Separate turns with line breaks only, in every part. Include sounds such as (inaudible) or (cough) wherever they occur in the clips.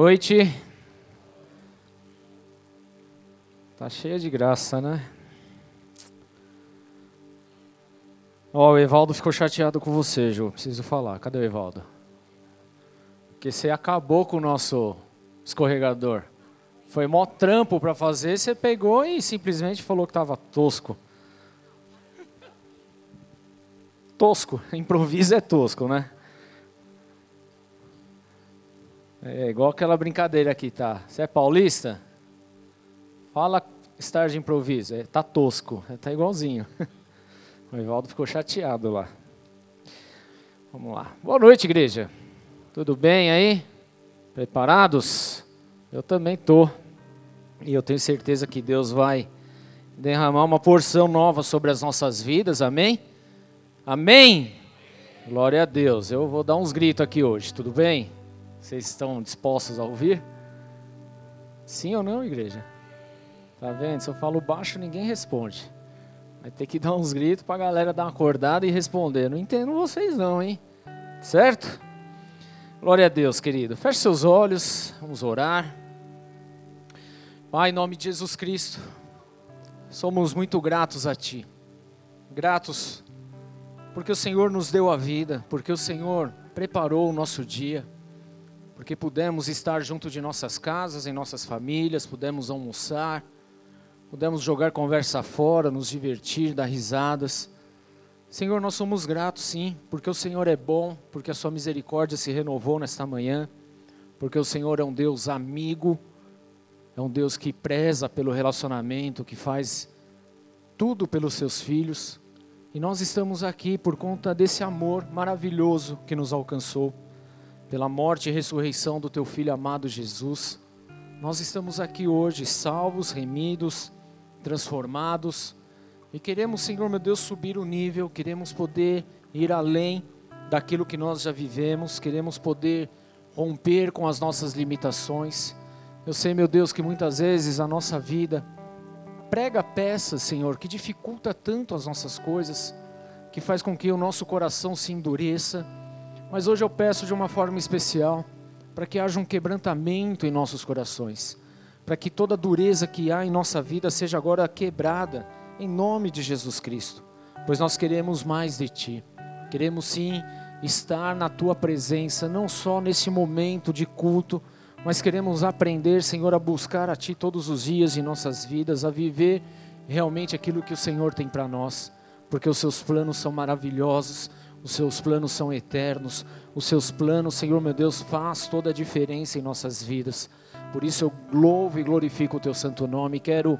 noite. Tá cheia de graça, né? Ó, oh, o Evaldo ficou chateado com você, Ju. Preciso falar. Cadê o Evaldo? Porque você acabou com o nosso escorregador. Foi mó trampo para fazer, você pegou e simplesmente falou que tava tosco. Tosco. Improviso é tosco, né? É igual aquela brincadeira aqui, tá? Você é paulista? Fala estar de improviso. É, tá tosco. É, tá igualzinho. (laughs) O Evaldo ficou chateado lá. Vamos lá. Boa noite, igreja. Tudo bem aí? Preparados? Eu também tô. E eu tenho certeza que Deus vai derramar uma porção nova sobre as nossas vidas. Amém? Amém. Glória a Deus. Eu vou dar uns gritos aqui hoje, tudo bem? Vocês estão dispostos a ouvir? Sim ou não, igreja? Tá vendo? Se eu falo baixo, ninguém responde. Vai ter que dar uns gritos para a galera dar uma acordada e responder. Não entendo vocês não, hein? Certo? Glória a Deus, querido. Feche seus olhos, vamos orar. Pai, em nome de Jesus Cristo, somos muito gratos a Ti. Gratos porque o Senhor nos deu a vida, porque o Senhor preparou o nosso dia porque pudemos estar junto de nossas casas, em nossas famílias, pudemos almoçar, pudemos jogar conversa fora, nos divertir, dar risadas. Senhor, nós somos gratos sim, porque o Senhor é bom, porque a sua misericórdia se renovou nesta manhã, porque o Senhor é um Deus amigo, é um Deus que preza pelo relacionamento, que faz tudo pelos seus filhos. E nós estamos aqui por conta desse amor maravilhoso que nos alcançou pela morte e ressurreição do teu filho amado Jesus. Nós estamos aqui hoje salvos, remidos, transformados e queremos, Senhor meu Deus, subir o nível, queremos poder ir além daquilo que nós já vivemos, queremos poder romper com as nossas limitações. Eu sei, meu Deus, que muitas vezes a nossa vida prega peças, Senhor, que dificulta tanto as nossas coisas, que faz com que o nosso coração se endureça mas hoje eu peço de uma forma especial para que haja um quebrantamento em nossos corações, para que toda dureza que há em nossa vida seja agora quebrada, em nome de Jesus Cristo, pois nós queremos mais de Ti, queremos sim estar na Tua presença, não só nesse momento de culto, mas queremos aprender, Senhor, a buscar a Ti todos os dias em nossas vidas, a viver realmente aquilo que o Senhor tem para nós, porque os Seus planos são maravilhosos os seus planos são eternos. Os seus planos, Senhor meu Deus, faz toda a diferença em nossas vidas. Por isso eu louvo e glorifico o teu santo nome. Quero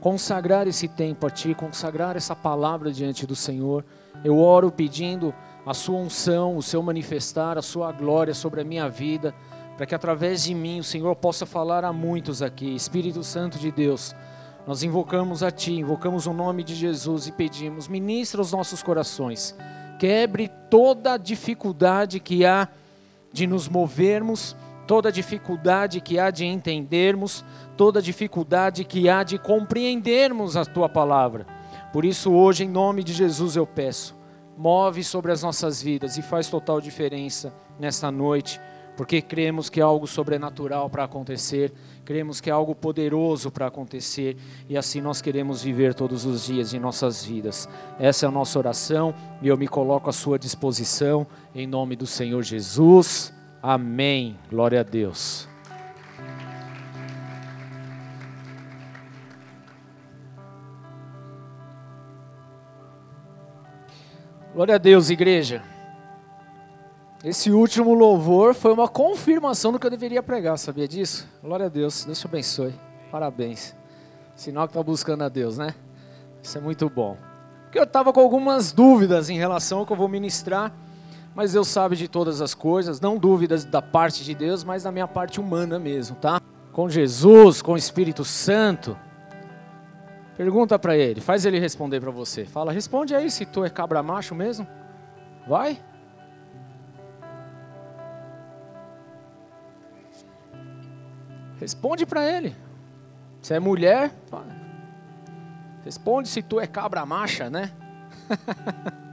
consagrar esse tempo a ti, consagrar essa palavra diante do Senhor. Eu oro pedindo a sua unção, o seu manifestar, a sua glória sobre a minha vida, para que através de mim o Senhor possa falar a muitos aqui. Espírito Santo de Deus, nós invocamos a ti, invocamos o nome de Jesus e pedimos, ministra os nossos corações quebre toda dificuldade que há de nos movermos, toda dificuldade que há de entendermos, toda dificuldade que há de compreendermos a tua palavra. Por isso, hoje, em nome de Jesus, eu peço, move sobre as nossas vidas e faz total diferença nesta noite porque cremos que é algo sobrenatural para acontecer, cremos que é algo poderoso para acontecer e assim nós queremos viver todos os dias de nossas vidas. Essa é a nossa oração e eu me coloco à sua disposição em nome do Senhor Jesus. Amém. Glória a Deus. Glória a Deus, igreja. Esse último louvor foi uma confirmação do que eu deveria pregar, sabia disso? Glória a Deus, Deus te abençoe. Parabéns. Sinal que está buscando a Deus, né? Isso é muito bom. Porque eu estava com algumas dúvidas em relação ao que eu vou ministrar, mas Deus sabe de todas as coisas, não dúvidas da parte de Deus, mas da minha parte humana mesmo, tá? Com Jesus, com o Espírito Santo. Pergunta para ele, faz ele responder para você. Fala, responde aí se tu é cabra macho mesmo. Vai? Responde para ele. Se é mulher, responde se tu é cabra macha, né? (laughs)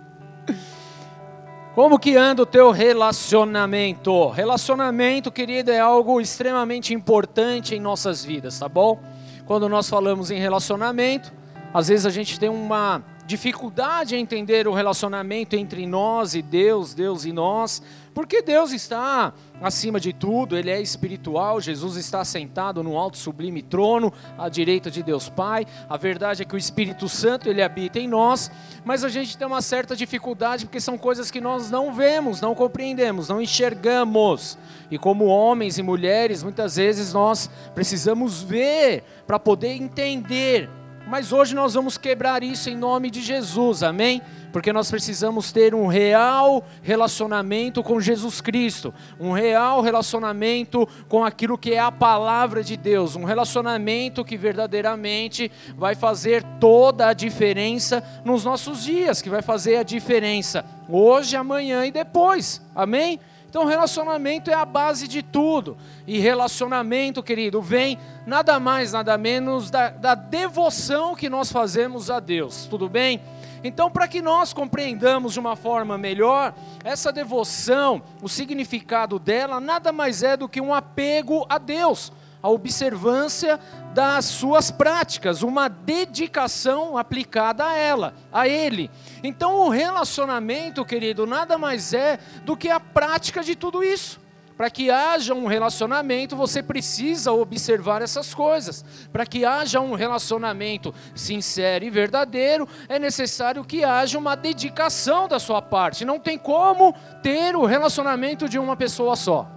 Como que anda o teu relacionamento? Relacionamento, querido, é algo extremamente importante em nossas vidas, tá bom? Quando nós falamos em relacionamento, às vezes a gente tem uma dificuldade em entender o relacionamento entre nós e Deus, Deus e nós, porque Deus está acima de tudo, Ele é espiritual, Jesus está sentado no alto sublime trono, à direita de Deus Pai. A verdade é que o Espírito Santo, Ele habita em nós, mas a gente tem uma certa dificuldade porque são coisas que nós não vemos, não compreendemos, não enxergamos. E como homens e mulheres, muitas vezes nós precisamos ver para poder entender mas hoje nós vamos quebrar isso em nome de Jesus, amém? Porque nós precisamos ter um real relacionamento com Jesus Cristo, um real relacionamento com aquilo que é a palavra de Deus, um relacionamento que verdadeiramente vai fazer toda a diferença nos nossos dias, que vai fazer a diferença hoje, amanhã e depois, amém? Então, relacionamento é a base de tudo. E relacionamento, querido, vem nada mais, nada menos da, da devoção que nós fazemos a Deus. Tudo bem? Então, para que nós compreendamos de uma forma melhor, essa devoção, o significado dela, nada mais é do que um apego a Deus a observância das suas práticas, uma dedicação aplicada a ela, a ele. Então, o relacionamento, querido, nada mais é do que a prática de tudo isso. Para que haja um relacionamento, você precisa observar essas coisas. Para que haja um relacionamento sincero e verdadeiro, é necessário que haja uma dedicação da sua parte. Não tem como ter o relacionamento de uma pessoa só.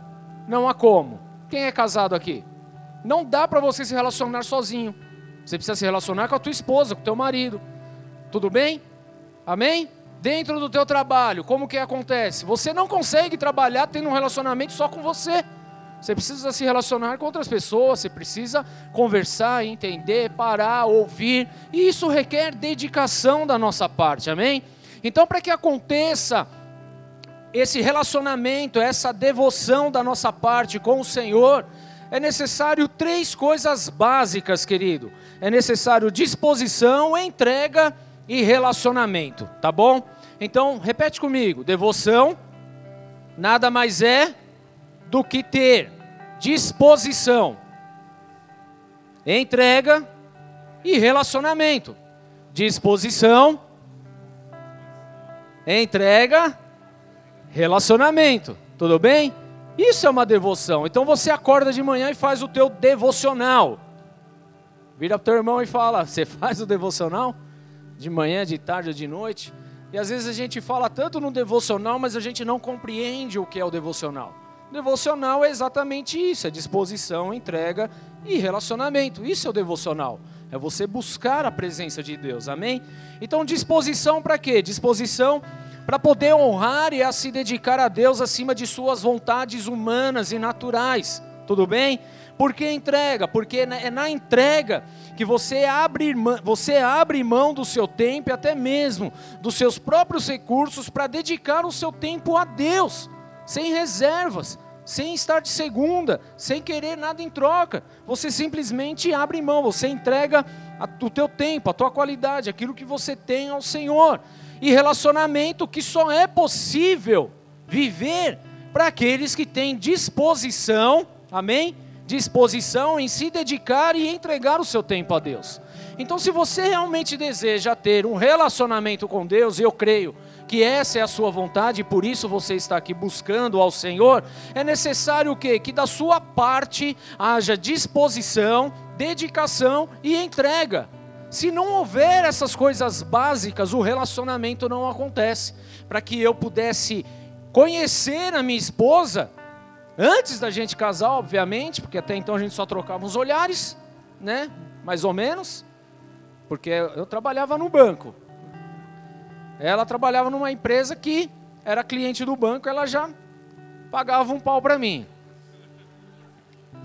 Não há como. Quem é casado aqui? Não dá para você se relacionar sozinho. Você precisa se relacionar com a tua esposa, com o teu marido. Tudo bem? Amém? Dentro do teu trabalho, como que acontece? Você não consegue trabalhar tendo um relacionamento só com você. Você precisa se relacionar com outras pessoas, você precisa conversar, entender, parar, ouvir, e isso requer dedicação da nossa parte, amém? Então, para que aconteça esse relacionamento, essa devoção da nossa parte com o Senhor, é necessário três coisas básicas, querido. É necessário disposição, entrega e relacionamento, tá bom? Então, repete comigo: devoção nada mais é do que ter disposição, entrega e relacionamento. Disposição, entrega, relacionamento. Tudo bem? Isso é uma devoção. Então você acorda de manhã e faz o teu devocional. Vira para o teu irmão e fala: Você faz o devocional? De manhã, de tarde ou de noite? E às vezes a gente fala tanto no devocional, mas a gente não compreende o que é o devocional. Devocional é exatamente isso: é disposição, entrega e relacionamento. Isso é o devocional. É você buscar a presença de Deus, amém? Então, disposição para quê? Disposição para poder honrar e a se dedicar a Deus acima de suas vontades humanas e naturais. Tudo bem? Por que entrega? Porque é na entrega que você abre, você abre mão do seu tempo e até mesmo dos seus próprios recursos para dedicar o seu tempo a Deus, sem reservas, sem estar de segunda, sem querer nada em troca. Você simplesmente abre mão, você entrega o teu tempo, a tua qualidade, aquilo que você tem ao Senhor e relacionamento que só é possível viver para aqueles que têm disposição, amém? Disposição em se dedicar e entregar o seu tempo a Deus. Então, se você realmente deseja ter um relacionamento com Deus, eu creio que essa é a sua vontade e por isso você está aqui buscando ao Senhor, é necessário o quê? Que da sua parte haja disposição, dedicação e entrega. Se não houver essas coisas básicas, o relacionamento não acontece. Para que eu pudesse conhecer a minha esposa, antes da gente casar, obviamente, porque até então a gente só trocava uns olhares, né? Mais ou menos, porque eu trabalhava no banco. Ela trabalhava numa empresa que era cliente do banco, ela já pagava um pau para mim.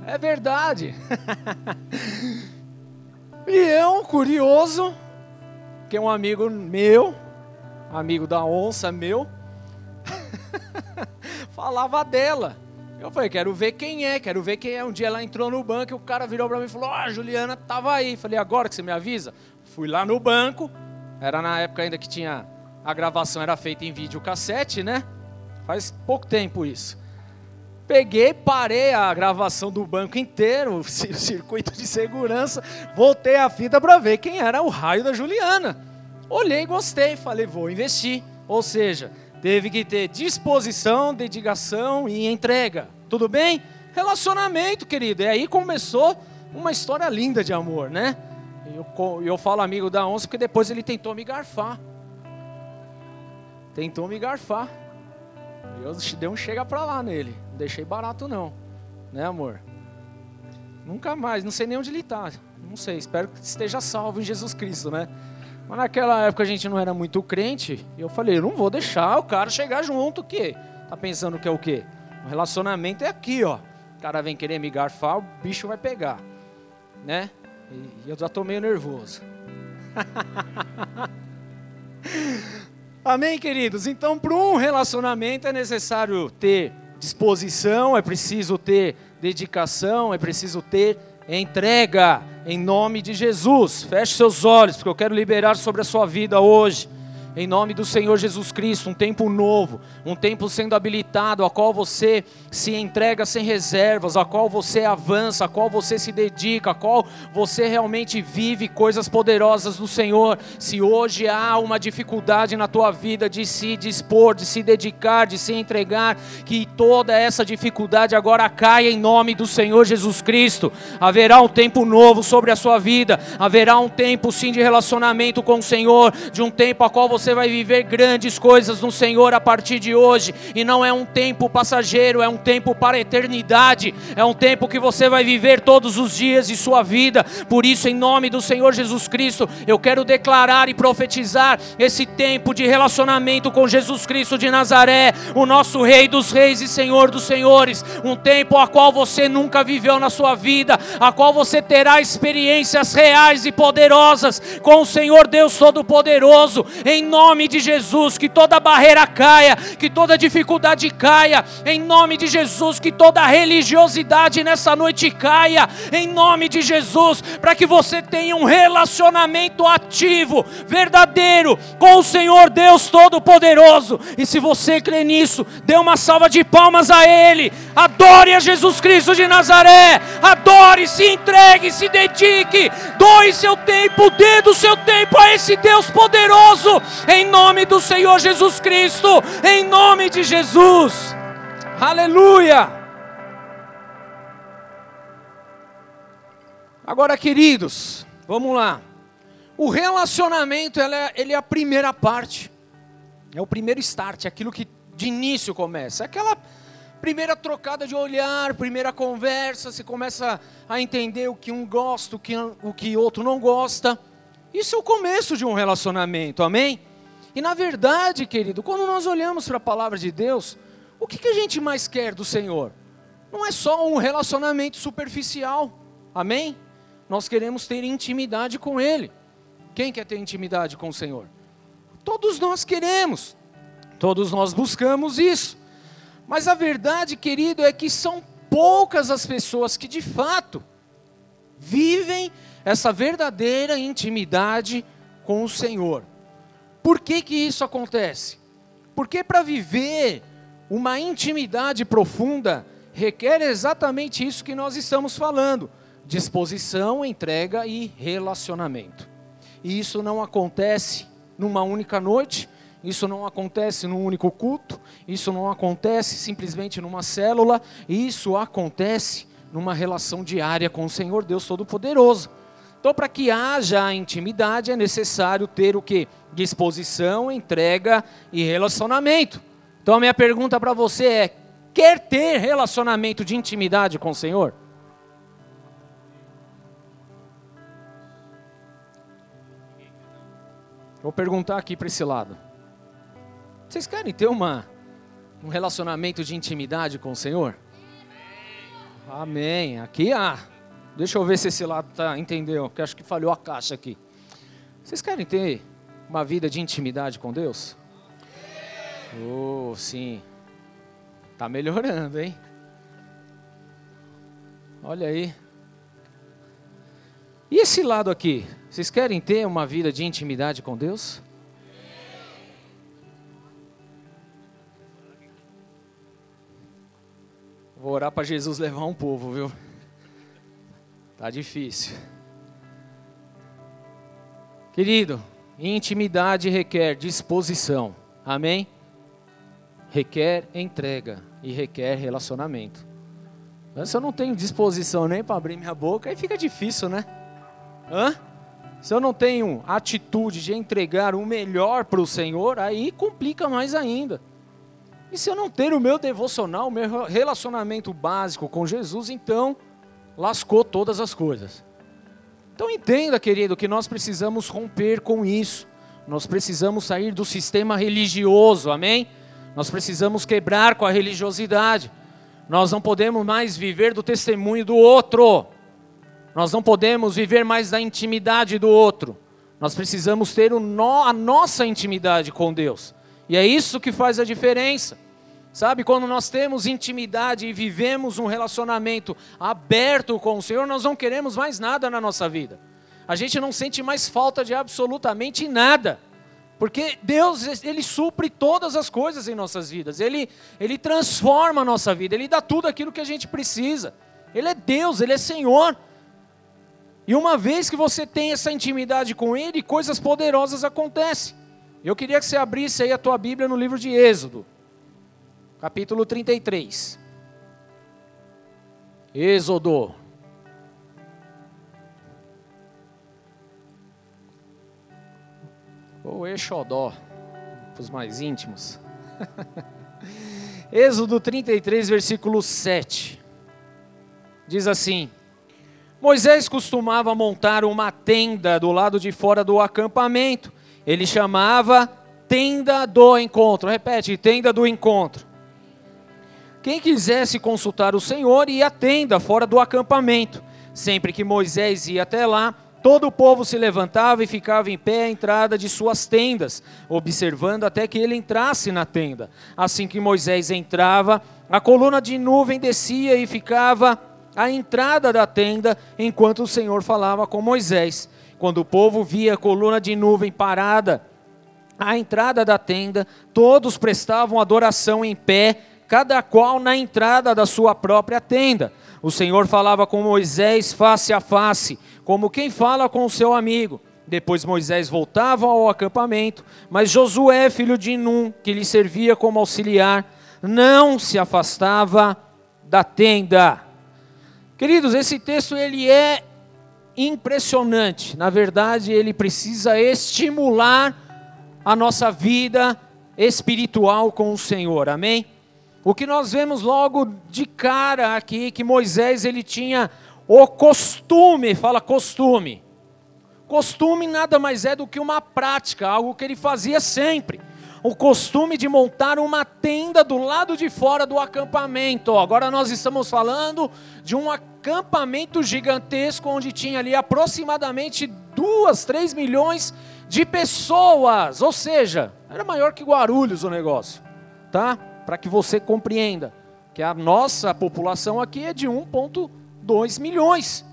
É verdade. (laughs) E eu, curioso, que é um amigo meu, amigo da onça meu, (laughs) falava dela. Eu falei, quero ver quem é, quero ver quem é. Um dia ela entrou no banco e o cara virou para mim e falou: Ó, Juliana tava aí. Falei, agora que você me avisa? Fui lá no banco, era na época ainda que tinha a gravação era feita em vídeo cassete, né? Faz pouco tempo isso. Peguei, parei a gravação do banco inteiro, (laughs) o circuito de segurança, voltei a fita para ver quem era o raio da Juliana. Olhei, gostei, falei, vou investir. Ou seja, teve que ter disposição, dedicação e entrega. Tudo bem? Relacionamento, querido. E aí começou uma história linda de amor, né? Eu, eu falo amigo da onça porque depois ele tentou me garfar. Tentou me garfar. Eu dei um chega pra lá nele. Não deixei barato não. Né, amor? Nunca mais. Não sei nem onde ele está. Não sei. Espero que esteja salvo em Jesus Cristo, né? Mas naquela época a gente não era muito crente. E eu falei, eu não vou deixar o cara chegar junto. O quê? Tá pensando que é o quê? O relacionamento é aqui, ó. O cara vem querer me garfar, o bicho vai pegar. Né? E eu já tô meio nervoso. (laughs) Amém, queridos? Então, para um relacionamento é necessário ter disposição, é preciso ter dedicação, é preciso ter entrega, em nome de Jesus. Feche seus olhos, porque eu quero liberar sobre a sua vida hoje em nome do Senhor Jesus Cristo, um tempo novo, um tempo sendo habilitado, a qual você se entrega sem reservas, a qual você avança, a qual você se dedica, a qual você realmente vive coisas poderosas do Senhor. Se hoje há uma dificuldade na tua vida de se dispor, de se dedicar, de se entregar, que toda essa dificuldade agora caia em nome do Senhor Jesus Cristo. Haverá um tempo novo sobre a sua vida, haverá um tempo sim de relacionamento com o Senhor, de um tempo a qual você você vai viver grandes coisas no Senhor a partir de hoje, e não é um tempo passageiro, é um tempo para a eternidade, é um tempo que você vai viver todos os dias de sua vida. Por isso, em nome do Senhor Jesus Cristo, eu quero declarar e profetizar esse tempo de relacionamento com Jesus Cristo de Nazaré, o nosso Rei dos Reis e Senhor dos Senhores, um tempo a qual você nunca viveu na sua vida, a qual você terá experiências reais e poderosas com o Senhor Deus Todo-Poderoso, em nome de Jesus, que toda barreira caia, que toda dificuldade caia, em nome de Jesus, que toda religiosidade nessa noite caia, em nome de Jesus, para que você tenha um relacionamento ativo, verdadeiro, com o Senhor Deus Todo-Poderoso. E se você crê nisso, dê uma salva de palmas a Ele, adore a Jesus Cristo de Nazaré, adore, se entregue, se dedique, doe seu tempo, dê do seu tempo a esse Deus poderoso em nome do Senhor Jesus Cristo, em nome de Jesus. Aleluia. Agora, queridos, vamos lá. O relacionamento é, ele é a primeira parte, é o primeiro start, é aquilo que de início começa, é aquela primeira trocada de olhar, primeira conversa, você começa a entender o que um gosta, o que, o que outro não gosta. Isso é o começo de um relacionamento, amém? E na verdade, querido, quando nós olhamos para a palavra de Deus, o que, que a gente mais quer do Senhor? Não é só um relacionamento superficial, amém? Nós queremos ter intimidade com Ele. Quem quer ter intimidade com o Senhor? Todos nós queremos, todos nós buscamos isso. Mas a verdade, querido, é que são poucas as pessoas que de fato vivem essa verdadeira intimidade com o Senhor. Por que, que isso acontece? Porque para viver uma intimidade profunda requer exatamente isso que nós estamos falando: disposição, entrega e relacionamento. E isso não acontece numa única noite, isso não acontece num único culto, isso não acontece simplesmente numa célula, isso acontece numa relação diária com o Senhor Deus Todo-Poderoso. Então, para que haja intimidade, é necessário ter o que? Disposição, entrega e relacionamento. Então, a minha pergunta para você é: quer ter relacionamento de intimidade com o Senhor? Vou perguntar aqui para esse lado. Vocês querem ter uma, um relacionamento de intimidade com o Senhor? Amém. Aqui há. Deixa eu ver se esse lado tá, entendeu, porque acho que falhou a caixa aqui. Vocês querem ter uma vida de intimidade com Deus? Oh, sim. Tá melhorando, hein? Olha aí. E esse lado aqui? Vocês querem ter uma vida de intimidade com Deus? Vou orar para Jesus levar um povo, viu? Tá difícil. Querido, intimidade requer disposição. Amém? Requer entrega e requer relacionamento. Se eu não tenho disposição nem para abrir minha boca, aí fica difícil, né? Hã? Se eu não tenho atitude de entregar o melhor para o Senhor, aí complica mais ainda. E se eu não ter o meu devocional, o meu relacionamento básico com Jesus, então lascou todas as coisas. Então entenda, querido, que nós precisamos romper com isso. Nós precisamos sair do sistema religioso, amém? Nós precisamos quebrar com a religiosidade. Nós não podemos mais viver do testemunho do outro. Nós não podemos viver mais da intimidade do outro. Nós precisamos ter no, a nossa intimidade com Deus. E é isso que faz a diferença. Sabe, quando nós temos intimidade e vivemos um relacionamento aberto com o Senhor, nós não queremos mais nada na nossa vida. A gente não sente mais falta de absolutamente nada. Porque Deus, Ele supre todas as coisas em nossas vidas. Ele, ele transforma a nossa vida. Ele dá tudo aquilo que a gente precisa. Ele é Deus, Ele é Senhor. E uma vez que você tem essa intimidade com Ele, coisas poderosas acontecem. Eu queria que você abrisse aí a tua Bíblia no livro de Êxodo capítulo 33. Êxodo. Ou Exodó, para os mais íntimos. (laughs) Êxodo 33, versículo 7. Diz assim: Moisés costumava montar uma tenda do lado de fora do acampamento. Ele chamava tenda do encontro. Repete, tenda do encontro. Quem quisesse consultar o Senhor ia à tenda fora do acampamento. Sempre que Moisés ia até lá, todo o povo se levantava e ficava em pé à entrada de suas tendas, observando até que ele entrasse na tenda. Assim que Moisés entrava, a coluna de nuvem descia e ficava à entrada da tenda, enquanto o Senhor falava com Moisés. Quando o povo via a coluna de nuvem parada à entrada da tenda, todos prestavam adoração em pé cada qual na entrada da sua própria tenda. O Senhor falava com Moisés face a face, como quem fala com o seu amigo. Depois Moisés voltava ao acampamento, mas Josué, filho de Num, que lhe servia como auxiliar, não se afastava da tenda. Queridos, esse texto ele é impressionante. Na verdade, ele precisa estimular a nossa vida espiritual com o Senhor. Amém? O que nós vemos logo de cara aqui que Moisés ele tinha o costume, fala costume. Costume nada mais é do que uma prática, algo que ele fazia sempre. O costume de montar uma tenda do lado de fora do acampamento. Agora nós estamos falando de um acampamento gigantesco onde tinha ali aproximadamente duas, três milhões de pessoas. Ou seja, era maior que Guarulhos o negócio, tá? Para que você compreenda que a nossa população aqui é de 1,2 milhões.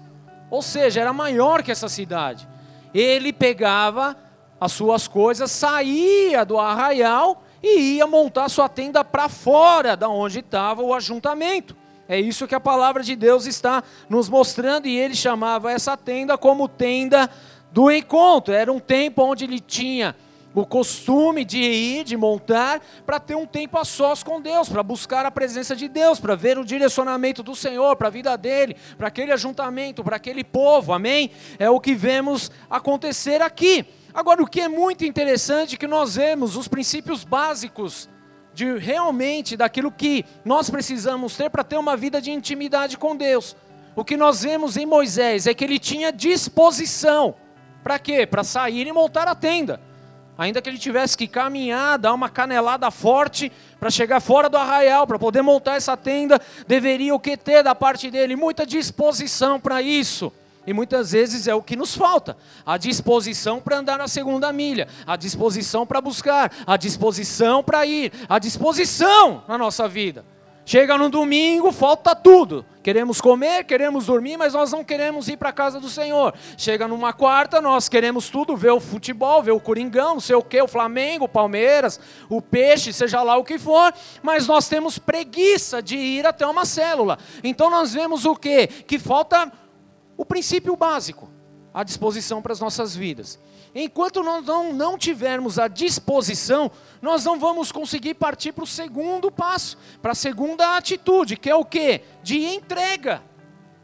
Ou seja, era maior que essa cidade. Ele pegava as suas coisas, saía do arraial e ia montar sua tenda para fora da onde estava o ajuntamento. É isso que a palavra de Deus está nos mostrando e ele chamava essa tenda como tenda do encontro. Era um tempo onde ele tinha o costume de ir, de montar, para ter um tempo a sós com Deus, para buscar a presença de Deus, para ver o direcionamento do Senhor, para a vida dele, para aquele ajuntamento, para aquele povo, amém? É o que vemos acontecer aqui. Agora, o que é muito interessante é que nós vemos os princípios básicos de realmente daquilo que nós precisamos ter para ter uma vida de intimidade com Deus. O que nós vemos em Moisés é que ele tinha disposição. Para quê? Para sair e montar a tenda ainda que ele tivesse que caminhar, dar uma canelada forte para chegar fora do arraial, para poder montar essa tenda, deveria o que ter da parte dele? Muita disposição para isso. E muitas vezes é o que nos falta: a disposição para andar na segunda milha, a disposição para buscar, a disposição para ir, a disposição na nossa vida. Chega no domingo, falta tudo. Queremos comer, queremos dormir, mas nós não queremos ir para a casa do Senhor. Chega numa quarta, nós queremos tudo, ver o futebol, ver o Coringão, não sei o que, o Flamengo, o Palmeiras, o Peixe, seja lá o que for, mas nós temos preguiça de ir até uma célula. Então nós vemos o quê? Que falta o princípio básico, a disposição para as nossas vidas. Enquanto nós não, não tivermos a disposição, nós não vamos conseguir partir para o segundo passo, para a segunda atitude, que é o que? De entrega.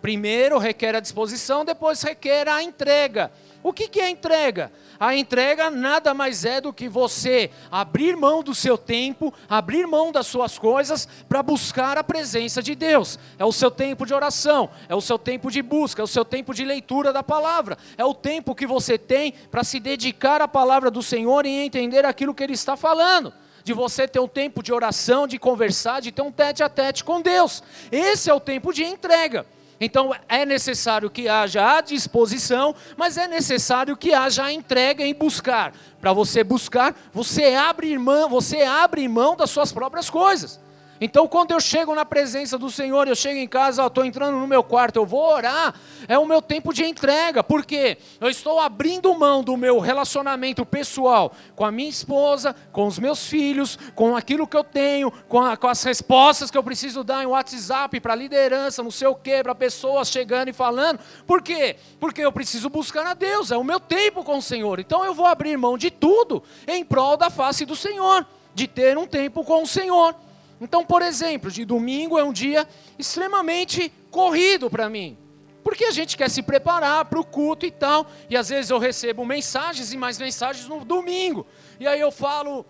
Primeiro requer a disposição, depois requer a entrega. O que, que é entrega? A entrega nada mais é do que você abrir mão do seu tempo, abrir mão das suas coisas para buscar a presença de Deus. É o seu tempo de oração, é o seu tempo de busca, é o seu tempo de leitura da palavra, é o tempo que você tem para se dedicar à palavra do Senhor e entender aquilo que Ele está falando de você ter um tempo de oração, de conversar, de ter um tete a tete com Deus. Esse é o tempo de entrega. Então é necessário que haja a disposição, mas é necessário que haja a entrega em buscar. Para você buscar, você abre mão, você abre mão das suas próprias coisas. Então, quando eu chego na presença do Senhor, eu chego em casa, estou entrando no meu quarto, eu vou orar, é o meu tempo de entrega, porque eu estou abrindo mão do meu relacionamento pessoal com a minha esposa, com os meus filhos, com aquilo que eu tenho, com, a, com as respostas que eu preciso dar em WhatsApp para liderança, não sei o quê, para pessoas chegando e falando. Por quê? Porque eu preciso buscar a Deus, é o meu tempo com o Senhor. Então, eu vou abrir mão de tudo em prol da face do Senhor, de ter um tempo com o Senhor. Então, por exemplo, de domingo é um dia extremamente corrido para mim. Porque a gente quer se preparar para o culto e tal. E às vezes eu recebo mensagens e mais mensagens no domingo. E aí eu falo,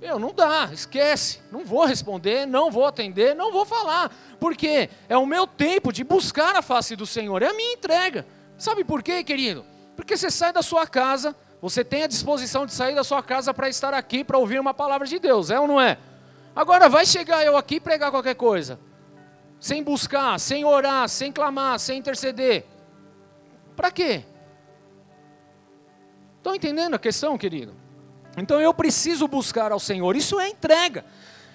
eu não dá, esquece, não vou responder, não vou atender, não vou falar. Porque é o meu tempo de buscar a face do Senhor, é a minha entrega. Sabe por quê, querido? Porque você sai da sua casa, você tem a disposição de sair da sua casa para estar aqui, para ouvir uma palavra de Deus, é ou não é? Agora vai chegar eu aqui e pregar qualquer coisa, sem buscar, sem orar, sem clamar, sem interceder. Para quê? Estão entendendo a questão, querido? Então eu preciso buscar ao Senhor. Isso é entrega.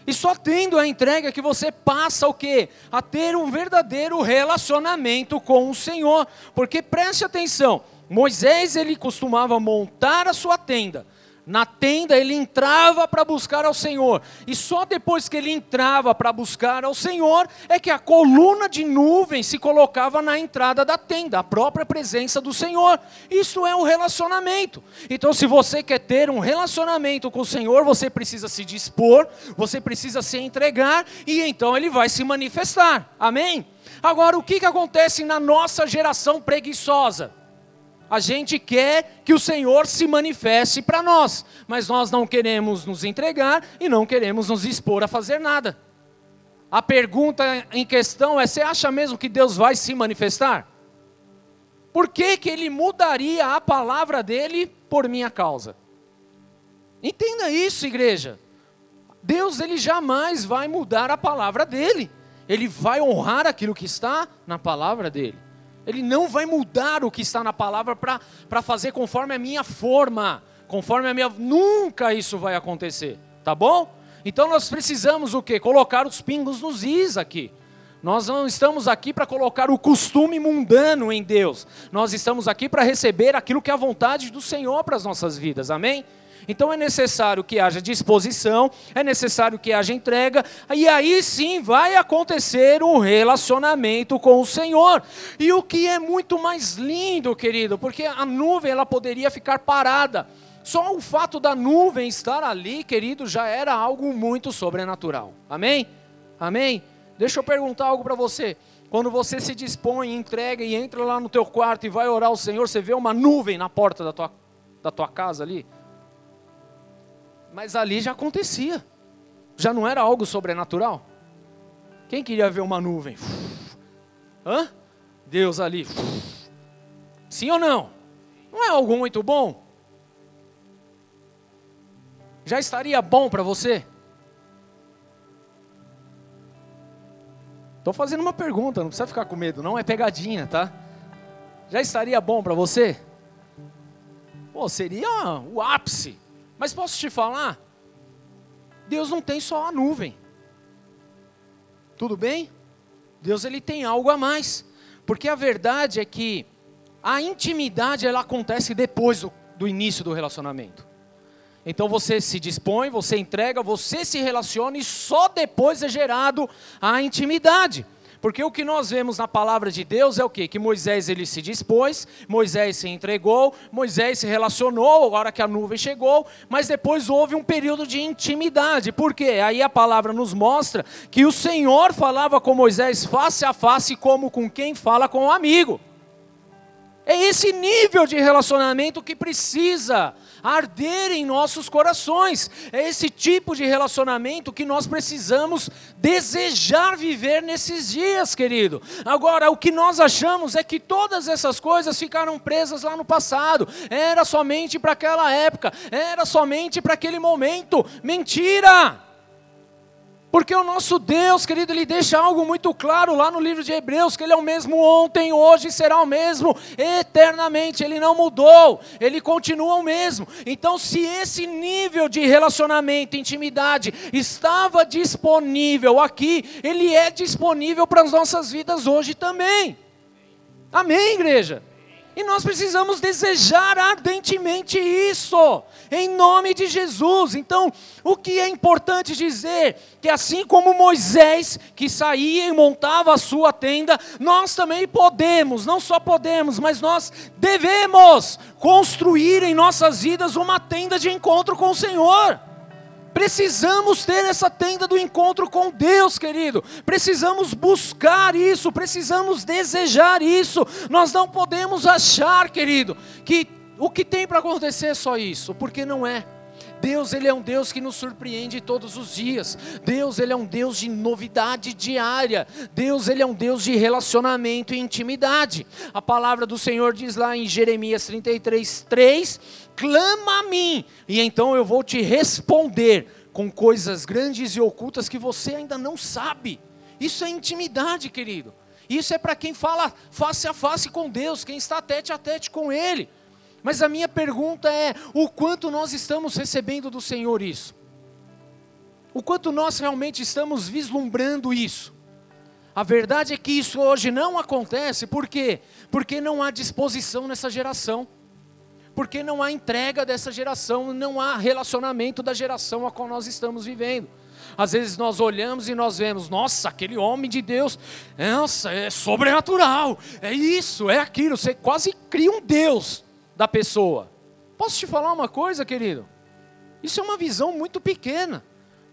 E só tendo a entrega que você passa o quê? A ter um verdadeiro relacionamento com o Senhor. Porque preste atenção, Moisés ele costumava montar a sua tenda na tenda, ele entrava para buscar ao Senhor. E só depois que ele entrava para buscar ao Senhor é que a coluna de nuvem se colocava na entrada da tenda, a própria presença do Senhor. Isso é um relacionamento. Então, se você quer ter um relacionamento com o Senhor, você precisa se dispor, você precisa se entregar e então ele vai se manifestar. Amém? Agora, o que, que acontece na nossa geração preguiçosa? A gente quer que o Senhor se manifeste para nós, mas nós não queremos nos entregar e não queremos nos expor a fazer nada. A pergunta em questão é: você acha mesmo que Deus vai se manifestar? Por que, que ele mudaria a palavra dele por minha causa? Entenda isso, igreja. Deus ele jamais vai mudar a palavra dele. Ele vai honrar aquilo que está na palavra dele. Ele não vai mudar o que está na palavra para fazer conforme a minha forma, conforme a minha. Nunca isso vai acontecer, tá bom? Então nós precisamos o quê? Colocar os pingos nos is aqui. Nós não estamos aqui para colocar o costume mundano em Deus. Nós estamos aqui para receber aquilo que é a vontade do Senhor para as nossas vidas. Amém? Então é necessário que haja disposição, é necessário que haja entrega, e aí sim vai acontecer um relacionamento com o Senhor. E o que é muito mais lindo, querido, porque a nuvem ela poderia ficar parada. Só o fato da nuvem estar ali, querido, já era algo muito sobrenatural. Amém? Amém? Deixa eu perguntar algo para você. Quando você se dispõe, entrega e entra lá no teu quarto e vai orar ao Senhor, você vê uma nuvem na porta da tua, da tua casa ali? Mas ali já acontecia. Já não era algo sobrenatural? Quem queria ver uma nuvem? Hã? Deus ali. Sim ou não? Não é algo muito bom? Já estaria bom para você? Estou fazendo uma pergunta, não precisa ficar com medo, não é pegadinha, tá? Já estaria bom para você? Pô, seria o ápice. Mas posso te falar? Deus não tem só a nuvem. Tudo bem? Deus ele tem algo a mais. Porque a verdade é que a intimidade ela acontece depois do, do início do relacionamento. Então você se dispõe, você entrega, você se relaciona e só depois é gerado a intimidade. Porque o que nós vemos na palavra de Deus é o quê? Que Moisés ele se dispôs, Moisés se entregou, Moisés se relacionou, agora que a nuvem chegou, mas depois houve um período de intimidade. Por quê? Aí a palavra nos mostra que o Senhor falava com Moisés face a face, como com quem fala com um amigo. É esse nível de relacionamento que precisa arder em nossos corações. É esse tipo de relacionamento que nós precisamos desejar viver nesses dias, querido. Agora, o que nós achamos é que todas essas coisas ficaram presas lá no passado. Era somente para aquela época, era somente para aquele momento. Mentira! Porque o nosso Deus, querido, ele deixa algo muito claro lá no livro de Hebreus, que ele é o mesmo ontem, hoje será o mesmo eternamente, ele não mudou, ele continua o mesmo. Então, se esse nível de relacionamento, intimidade estava disponível aqui, ele é disponível para as nossas vidas hoje também. Amém, igreja? E nós precisamos desejar ardentemente isso, em nome de Jesus. Então, o que é importante dizer? Que assim como Moisés, que saía e montava a sua tenda, nós também podemos, não só podemos, mas nós devemos construir em nossas vidas uma tenda de encontro com o Senhor. Precisamos ter essa tenda do encontro com Deus, querido. Precisamos buscar isso, precisamos desejar isso. Nós não podemos achar, querido, que o que tem para acontecer é só isso, porque não é. Deus, ele é um Deus que nos surpreende todos os dias. Deus, ele é um Deus de novidade diária. Deus, ele é um Deus de relacionamento e intimidade. A palavra do Senhor diz lá em Jeremias 33, 3: clama a mim, e então eu vou te responder com coisas grandes e ocultas que você ainda não sabe. Isso é intimidade, querido. Isso é para quem fala face a face com Deus, quem está tete a tete com Ele. Mas a minha pergunta é: o quanto nós estamos recebendo do Senhor isso? O quanto nós realmente estamos vislumbrando isso? A verdade é que isso hoje não acontece, por quê? Porque não há disposição nessa geração. Porque não há entrega dessa geração, não há relacionamento da geração a qual nós estamos vivendo. Às vezes nós olhamos e nós vemos, nossa, aquele homem de Deus, nossa, é sobrenatural, é isso, é aquilo, você quase cria um Deus da pessoa. Posso te falar uma coisa, querido? Isso é uma visão muito pequena,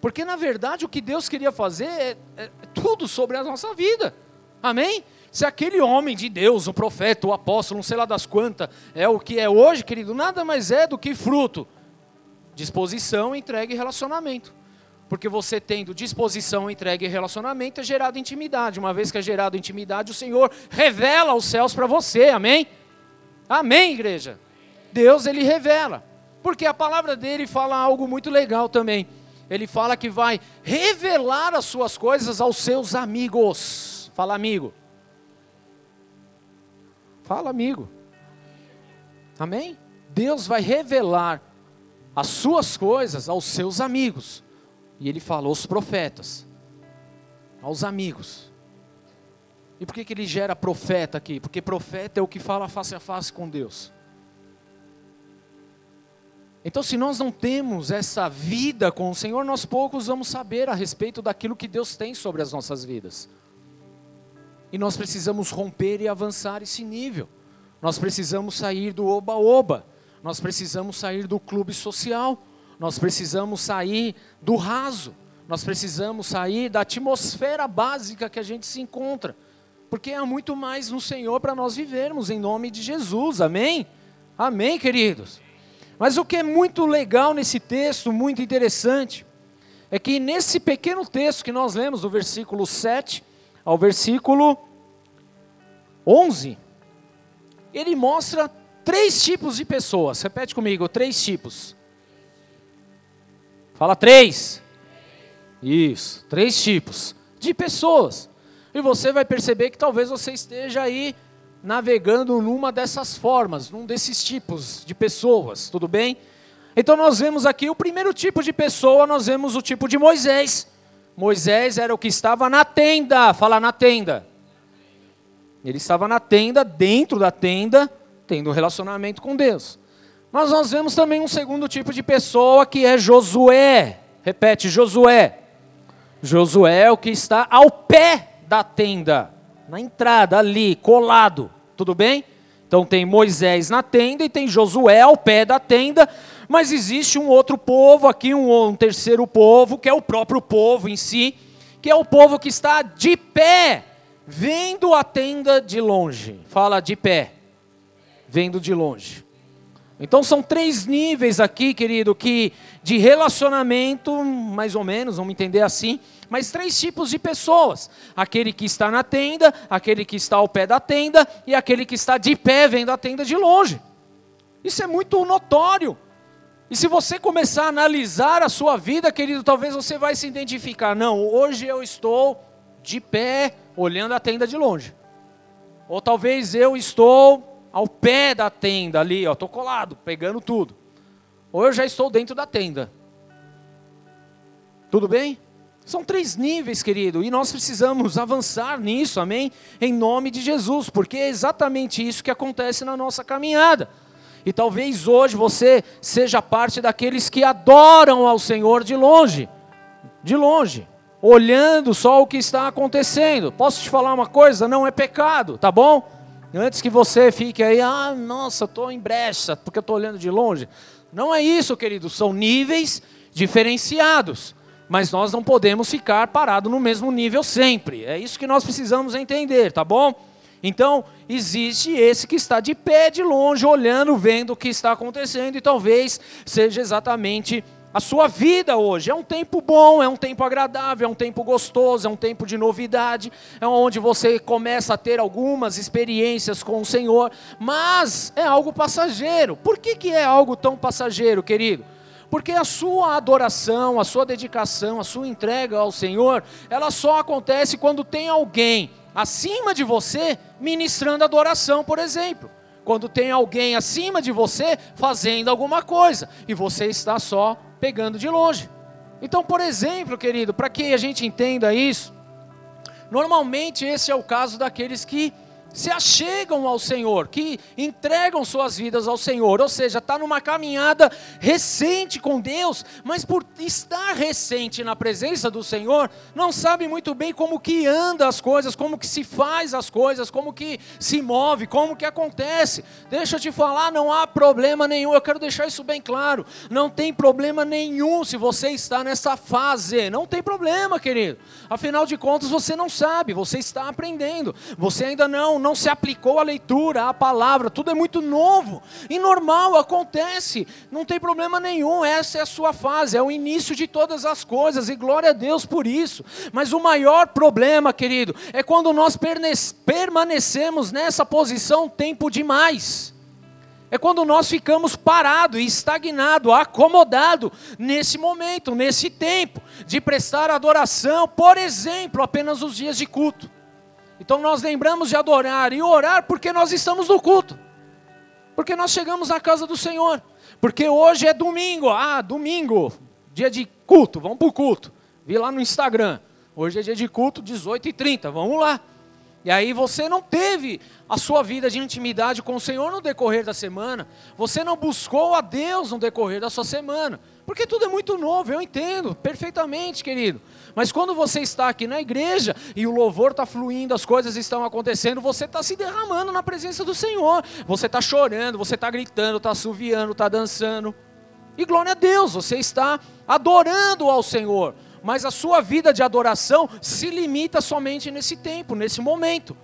porque na verdade o que Deus queria fazer é, é tudo sobre a nossa vida. Amém? Se aquele homem de Deus, o profeta, o apóstolo, não sei lá das quantas, é o que é hoje, querido, nada mais é do que fruto. Disposição, entrega e relacionamento. Porque você tendo disposição, entrega e relacionamento, é gerado intimidade. Uma vez que é gerado intimidade, o Senhor revela os céus para você, amém? Amém, igreja? Deus, ele revela. Porque a palavra dele fala algo muito legal também. Ele fala que vai revelar as suas coisas aos seus amigos. Fala, amigo. Fala, amigo. Amém? Deus vai revelar as suas coisas aos seus amigos. E ele falou aos profetas, aos amigos. E por que, que ele gera profeta aqui? Porque profeta é o que fala face a face com Deus. Então, se nós não temos essa vida com o Senhor, nós poucos vamos saber a respeito daquilo que Deus tem sobre as nossas vidas. E nós precisamos romper e avançar esse nível. Nós precisamos sair do oba-oba. Nós precisamos sair do clube social. Nós precisamos sair do raso. Nós precisamos sair da atmosfera básica que a gente se encontra porque há muito mais no Senhor para nós vivermos, em nome de Jesus, amém? Amém, queridos? Mas o que é muito legal nesse texto, muito interessante, é que nesse pequeno texto que nós lemos, do versículo 7 ao versículo 11, ele mostra três tipos de pessoas. Repete comigo, três tipos. Fala três. Isso, três tipos de pessoas. E você vai perceber que talvez você esteja aí navegando numa dessas formas, num desses tipos de pessoas, tudo bem? Então nós vemos aqui o primeiro tipo de pessoa, nós vemos o tipo de Moisés. Moisés era o que estava na tenda, fala na tenda. Ele estava na tenda, dentro da tenda, tendo um relacionamento com Deus. Mas nós vemos também um segundo tipo de pessoa que é Josué. Repete, Josué. Josué é o que está ao pé da tenda, na entrada ali, colado. Tudo bem? Então tem Moisés na tenda e tem Josué ao pé da tenda, mas existe um outro povo aqui, um, um terceiro povo, que é o próprio povo em si, que é o povo que está de pé, vendo a tenda de longe. Fala de pé, vendo de longe. Então são três níveis aqui, querido, que de relacionamento, mais ou menos, vamos entender assim, mas três tipos de pessoas: aquele que está na tenda, aquele que está ao pé da tenda e aquele que está de pé vendo a tenda de longe. Isso é muito notório. E se você começar a analisar a sua vida, querido, talvez você vai se identificar. Não, hoje eu estou de pé olhando a tenda de longe. Ou talvez eu estou ao pé da tenda ali, ó, estou colado, pegando tudo. Ou eu já estou dentro da tenda. Tudo bem? São três níveis, querido, e nós precisamos avançar nisso, amém? Em nome de Jesus, porque é exatamente isso que acontece na nossa caminhada. E talvez hoje você seja parte daqueles que adoram ao Senhor de longe, de longe, olhando só o que está acontecendo. Posso te falar uma coisa? Não é pecado, tá bom? Antes que você fique aí, ah, nossa, estou em brecha, porque estou olhando de longe. Não é isso, querido, são níveis diferenciados. Mas nós não podemos ficar parado no mesmo nível sempre. É isso que nós precisamos entender, tá bom? Então, existe esse que está de pé de longe, olhando, vendo o que está acontecendo, e talvez seja exatamente a sua vida hoje. É um tempo bom, é um tempo agradável, é um tempo gostoso, é um tempo de novidade, é onde você começa a ter algumas experiências com o Senhor, mas é algo passageiro. Por que, que é algo tão passageiro, querido? Porque a sua adoração, a sua dedicação, a sua entrega ao Senhor, ela só acontece quando tem alguém acima de você ministrando adoração, por exemplo quando tem alguém acima de você fazendo alguma coisa e você está só pegando de longe. Então, por exemplo, querido, para que a gente entenda isso, normalmente esse é o caso daqueles que se achegam ao Senhor, que entregam suas vidas ao Senhor, ou seja, está numa caminhada recente com Deus, mas por estar recente na presença do Senhor, não sabe muito bem como que anda as coisas, como que se faz as coisas, como que se move, como que acontece. Deixa eu te falar, não há problema nenhum, eu quero deixar isso bem claro, não tem problema nenhum se você está nessa fase, não tem problema, querido. Afinal de contas, você não sabe, você está aprendendo, você ainda não não se aplicou a leitura, a palavra, tudo é muito novo e normal, acontece, não tem problema nenhum, essa é a sua fase, é o início de todas as coisas e glória a Deus por isso. Mas o maior problema, querido, é quando nós permanecemos nessa posição tempo demais. É quando nós ficamos parados, estagnados, acomodados nesse momento, nesse tempo, de prestar adoração, por exemplo, apenas os dias de culto. Então nós lembramos de adorar e orar porque nós estamos no culto. Porque nós chegamos na casa do Senhor. Porque hoje é domingo. Ah, domingo, dia de culto, vamos para o culto. Vi lá no Instagram. Hoje é dia de culto, 18h30, vamos lá. E aí você não teve a sua vida de intimidade com o Senhor no decorrer da semana. Você não buscou a Deus no decorrer da sua semana. Porque tudo é muito novo, eu entendo perfeitamente, querido. Mas quando você está aqui na igreja e o louvor está fluindo, as coisas estão acontecendo, você está se derramando na presença do Senhor. Você está chorando, você está gritando, está assoviando, está dançando. E glória a Deus, você está adorando ao Senhor. Mas a sua vida de adoração se limita somente nesse tempo, nesse momento.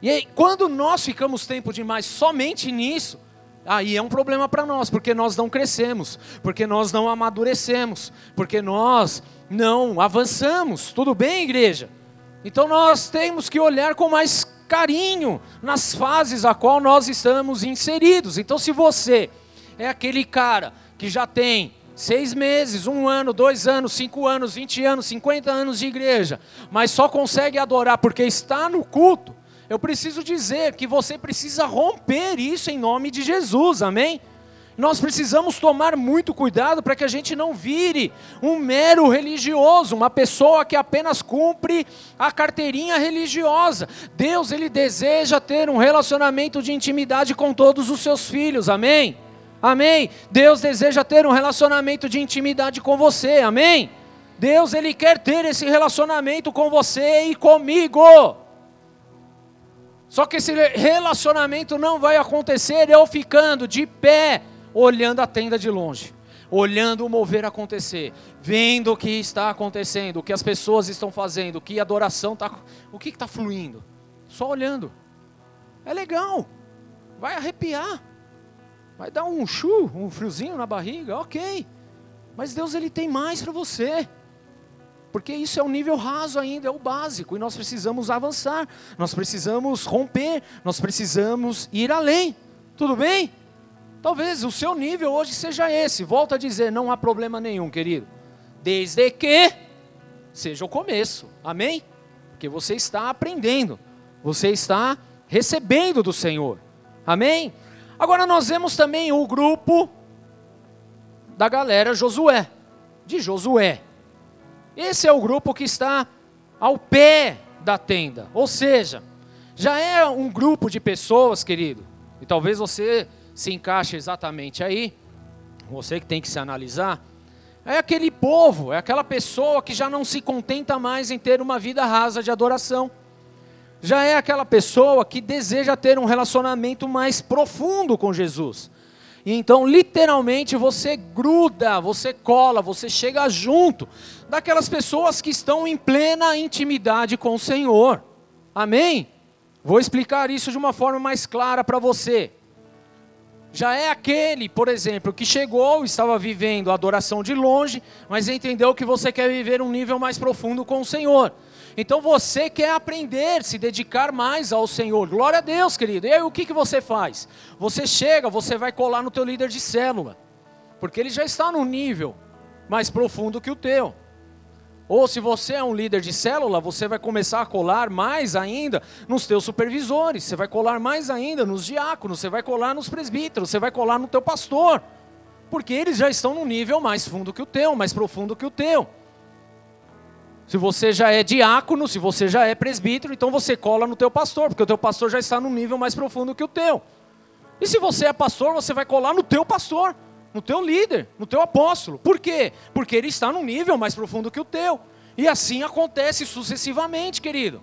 E aí, quando nós ficamos tempo demais somente nisso, Aí é um problema para nós, porque nós não crescemos, porque nós não amadurecemos, porque nós não avançamos. Tudo bem, igreja? Então nós temos que olhar com mais carinho nas fases a qual nós estamos inseridos. Então, se você é aquele cara que já tem seis meses, um ano, dois anos, cinco anos, vinte anos, cinquenta anos de igreja, mas só consegue adorar porque está no culto, eu preciso dizer que você precisa romper isso em nome de Jesus, amém? Nós precisamos tomar muito cuidado para que a gente não vire um mero religioso, uma pessoa que apenas cumpre a carteirinha religiosa. Deus, ele deseja ter um relacionamento de intimidade com todos os seus filhos. Amém? Amém. Deus deseja ter um relacionamento de intimidade com você. Amém. Deus, ele quer ter esse relacionamento com você e comigo. Só que esse relacionamento não vai acontecer eu ficando de pé olhando a tenda de longe, olhando o mover acontecer, vendo o que está acontecendo, o que as pessoas estão fazendo, o que a adoração está. O que está fluindo? Só olhando. É legal. Vai arrepiar. Vai dar um chu, um friozinho na barriga, ok. Mas Deus ele tem mais para você. Porque isso é um nível raso ainda, é o básico, e nós precisamos avançar, nós precisamos romper, nós precisamos ir além. Tudo bem? Talvez o seu nível hoje seja esse. Volto a dizer, não há problema nenhum, querido. Desde que seja o começo. Amém? Porque você está aprendendo. Você está recebendo do Senhor. Amém? Agora nós vemos também o grupo da galera Josué, de Josué. Esse é o grupo que está ao pé da tenda. Ou seja, já é um grupo de pessoas, querido. E talvez você se encaixa exatamente aí, você que tem que se analisar, é aquele povo, é aquela pessoa que já não se contenta mais em ter uma vida rasa de adoração. Já é aquela pessoa que deseja ter um relacionamento mais profundo com Jesus. E então, literalmente, você gruda, você cola, você chega junto daquelas pessoas que estão em plena intimidade com o Senhor. Amém? Vou explicar isso de uma forma mais clara para você já é aquele, por exemplo, que chegou, estava vivendo a adoração de longe, mas entendeu que você quer viver um nível mais profundo com o Senhor. Então você quer aprender, se dedicar mais ao Senhor. Glória a Deus, querido. E aí o que, que você faz? Você chega, você vai colar no teu líder de célula, porque ele já está num nível mais profundo que o teu. Ou se você é um líder de célula, você vai começar a colar mais ainda nos teus supervisores, você vai colar mais ainda nos diáconos, você vai colar nos presbíteros, você vai colar no teu pastor. Porque eles já estão num nível mais fundo que o teu, mais profundo que o teu. Se você já é diácono, se você já é presbítero, então você cola no teu pastor, porque o teu pastor já está num nível mais profundo que o teu. E se você é pastor, você vai colar no teu pastor no teu líder, no teu apóstolo. Por quê? Porque ele está num nível mais profundo que o teu. E assim acontece sucessivamente, querido.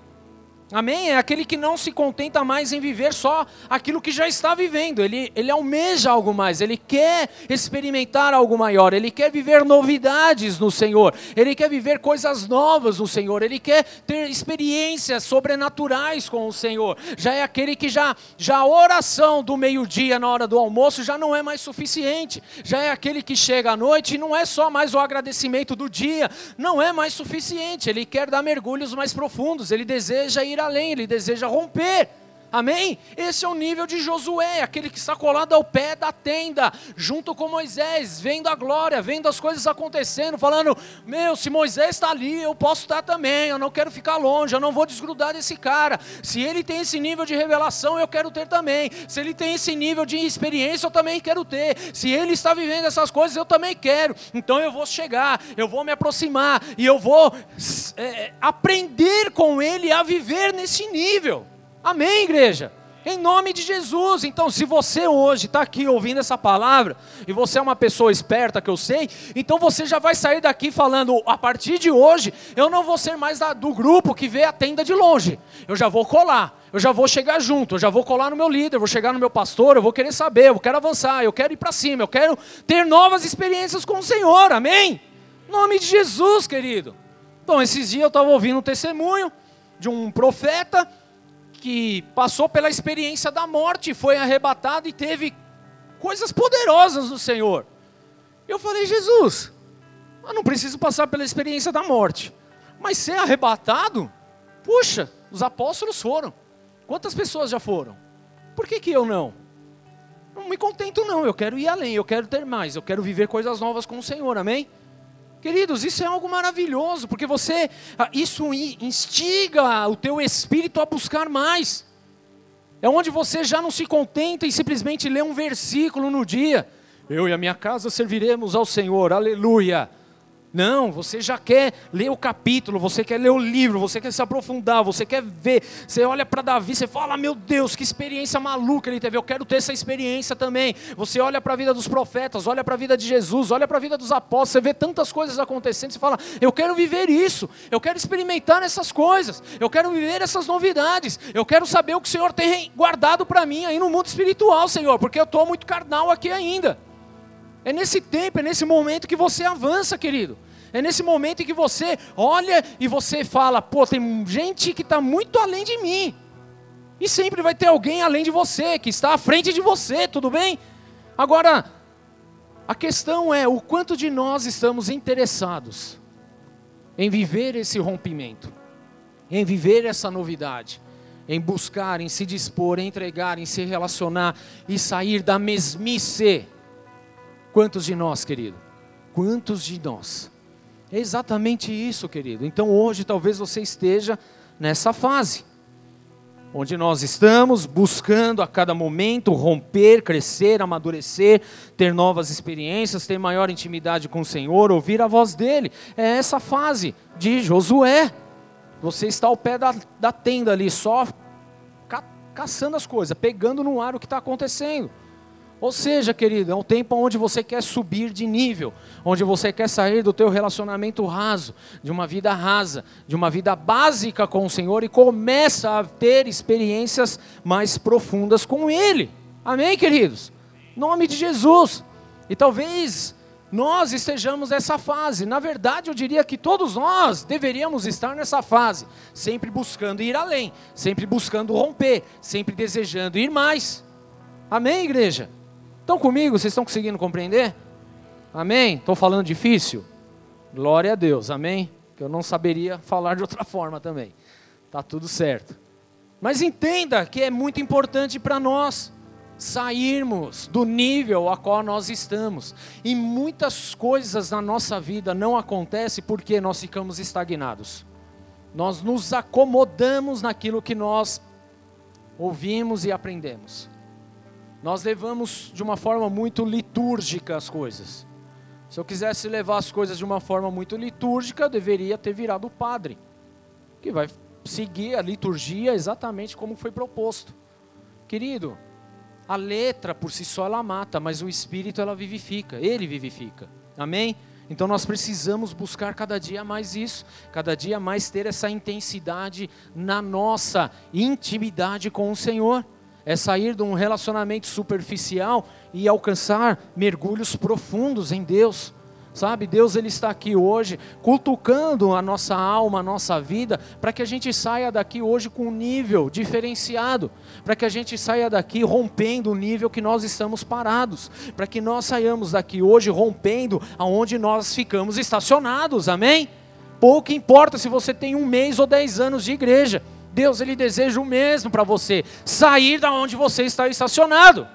Amém? É aquele que não se contenta mais em viver só aquilo que já está vivendo. Ele, ele almeja algo mais, ele quer experimentar algo maior, ele quer viver novidades no Senhor, ele quer viver coisas novas no Senhor, ele quer ter experiências sobrenaturais com o Senhor. Já é aquele que já, já a oração do meio-dia na hora do almoço já não é mais suficiente. Já é aquele que chega à noite e não é só mais o agradecimento do dia, não é mais suficiente. Ele quer dar mergulhos mais profundos, ele deseja ir ir além, ele deseja romper. Amém? Esse é o nível de Josué, aquele que está colado ao pé da tenda, junto com Moisés, vendo a glória, vendo as coisas acontecendo, falando: Meu, se Moisés está ali, eu posso estar também, eu não quero ficar longe, eu não vou desgrudar desse cara. Se ele tem esse nível de revelação, eu quero ter também. Se ele tem esse nível de experiência, eu também quero ter. Se ele está vivendo essas coisas, eu também quero. Então eu vou chegar, eu vou me aproximar e eu vou é, aprender com ele a viver nesse nível. Amém, igreja? Em nome de Jesus. Então, se você hoje está aqui ouvindo essa palavra, e você é uma pessoa esperta que eu sei, então você já vai sair daqui falando: a partir de hoje, eu não vou ser mais da, do grupo que vê a tenda de longe. Eu já vou colar, eu já vou chegar junto, eu já vou colar no meu líder, eu vou chegar no meu pastor, eu vou querer saber, eu quero avançar, eu quero ir para cima, eu quero ter novas experiências com o Senhor. Amém? Em nome de Jesus, querido. Então, esses dias eu estava ouvindo um testemunho de um profeta que passou pela experiência da morte, foi arrebatado e teve coisas poderosas do Senhor. Eu falei, Jesus, eu não preciso passar pela experiência da morte, mas ser arrebatado, puxa, os apóstolos foram. Quantas pessoas já foram? Por que, que eu não? Não me contento, não. Eu quero ir além, eu quero ter mais, eu quero viver coisas novas com o Senhor, amém? Queridos, isso é algo maravilhoso, porque você, ah, isso instiga o teu espírito a buscar mais. É onde você já não se contenta em simplesmente ler um versículo no dia, Eu e a minha casa serviremos ao Senhor, aleluia. Não, você já quer ler o capítulo, você quer ler o livro, você quer se aprofundar, você quer ver. Você olha para Davi, você fala: Meu Deus, que experiência maluca ele teve. Eu quero ter essa experiência também. Você olha para a vida dos profetas, olha para a vida de Jesus, olha para a vida dos apóstolos, você vê tantas coisas acontecendo. Você fala: Eu quero viver isso, eu quero experimentar essas coisas, eu quero viver essas novidades, eu quero saber o que o Senhor tem guardado para mim aí no mundo espiritual, Senhor, porque eu estou muito carnal aqui ainda. É nesse tempo, é nesse momento que você avança, querido. É nesse momento em que você olha e você fala: pô, tem gente que está muito além de mim. E sempre vai ter alguém além de você, que está à frente de você, tudo bem? Agora, a questão é o quanto de nós estamos interessados em viver esse rompimento, em viver essa novidade, em buscar, em se dispor, em entregar, em se relacionar e sair da mesmice Quantos de nós, querido? Quantos de nós? É exatamente isso, querido. Então hoje talvez você esteja nessa fase, onde nós estamos buscando a cada momento romper, crescer, amadurecer, ter novas experiências, ter maior intimidade com o Senhor, ouvir a voz dEle. É essa fase de Josué. Você está ao pé da, da tenda ali, só ca, caçando as coisas, pegando no ar o que está acontecendo. Ou seja, querido, é um tempo onde você quer subir de nível, onde você quer sair do teu relacionamento raso, de uma vida rasa, de uma vida básica com o Senhor e começa a ter experiências mais profundas com Ele. Amém, queridos? Nome de Jesus. E talvez nós estejamos nessa fase. Na verdade, eu diria que todos nós deveríamos estar nessa fase, sempre buscando ir além, sempre buscando romper, sempre desejando ir mais. Amém, igreja? Estão comigo? Vocês estão conseguindo compreender? Amém? Estou falando difícil? Glória a Deus, amém? Que eu não saberia (laughs) falar de outra forma também. Tá tudo certo. Mas entenda que é muito importante para nós sairmos do nível a qual nós estamos. E muitas coisas na nossa vida não acontecem porque nós ficamos estagnados. Nós nos acomodamos naquilo que nós ouvimos e aprendemos. Nós levamos de uma forma muito litúrgica as coisas. Se eu quisesse levar as coisas de uma forma muito litúrgica, eu deveria ter virado o padre, que vai seguir a liturgia exatamente como foi proposto. Querido, a letra por si só ela mata, mas o espírito ela vivifica, ele vivifica. Amém? Então nós precisamos buscar cada dia mais isso, cada dia mais ter essa intensidade na nossa intimidade com o Senhor é sair de um relacionamento superficial e alcançar mergulhos profundos em Deus. Sabe, Deus ele está aqui hoje cultucando a nossa alma, a nossa vida, para que a gente saia daqui hoje com um nível diferenciado, para que a gente saia daqui rompendo o nível que nós estamos parados, para que nós saiamos daqui hoje rompendo aonde nós ficamos estacionados, amém? Pouco importa se você tem um mês ou dez anos de igreja, Deus ele deseja o mesmo para você, sair da onde você está estacionado.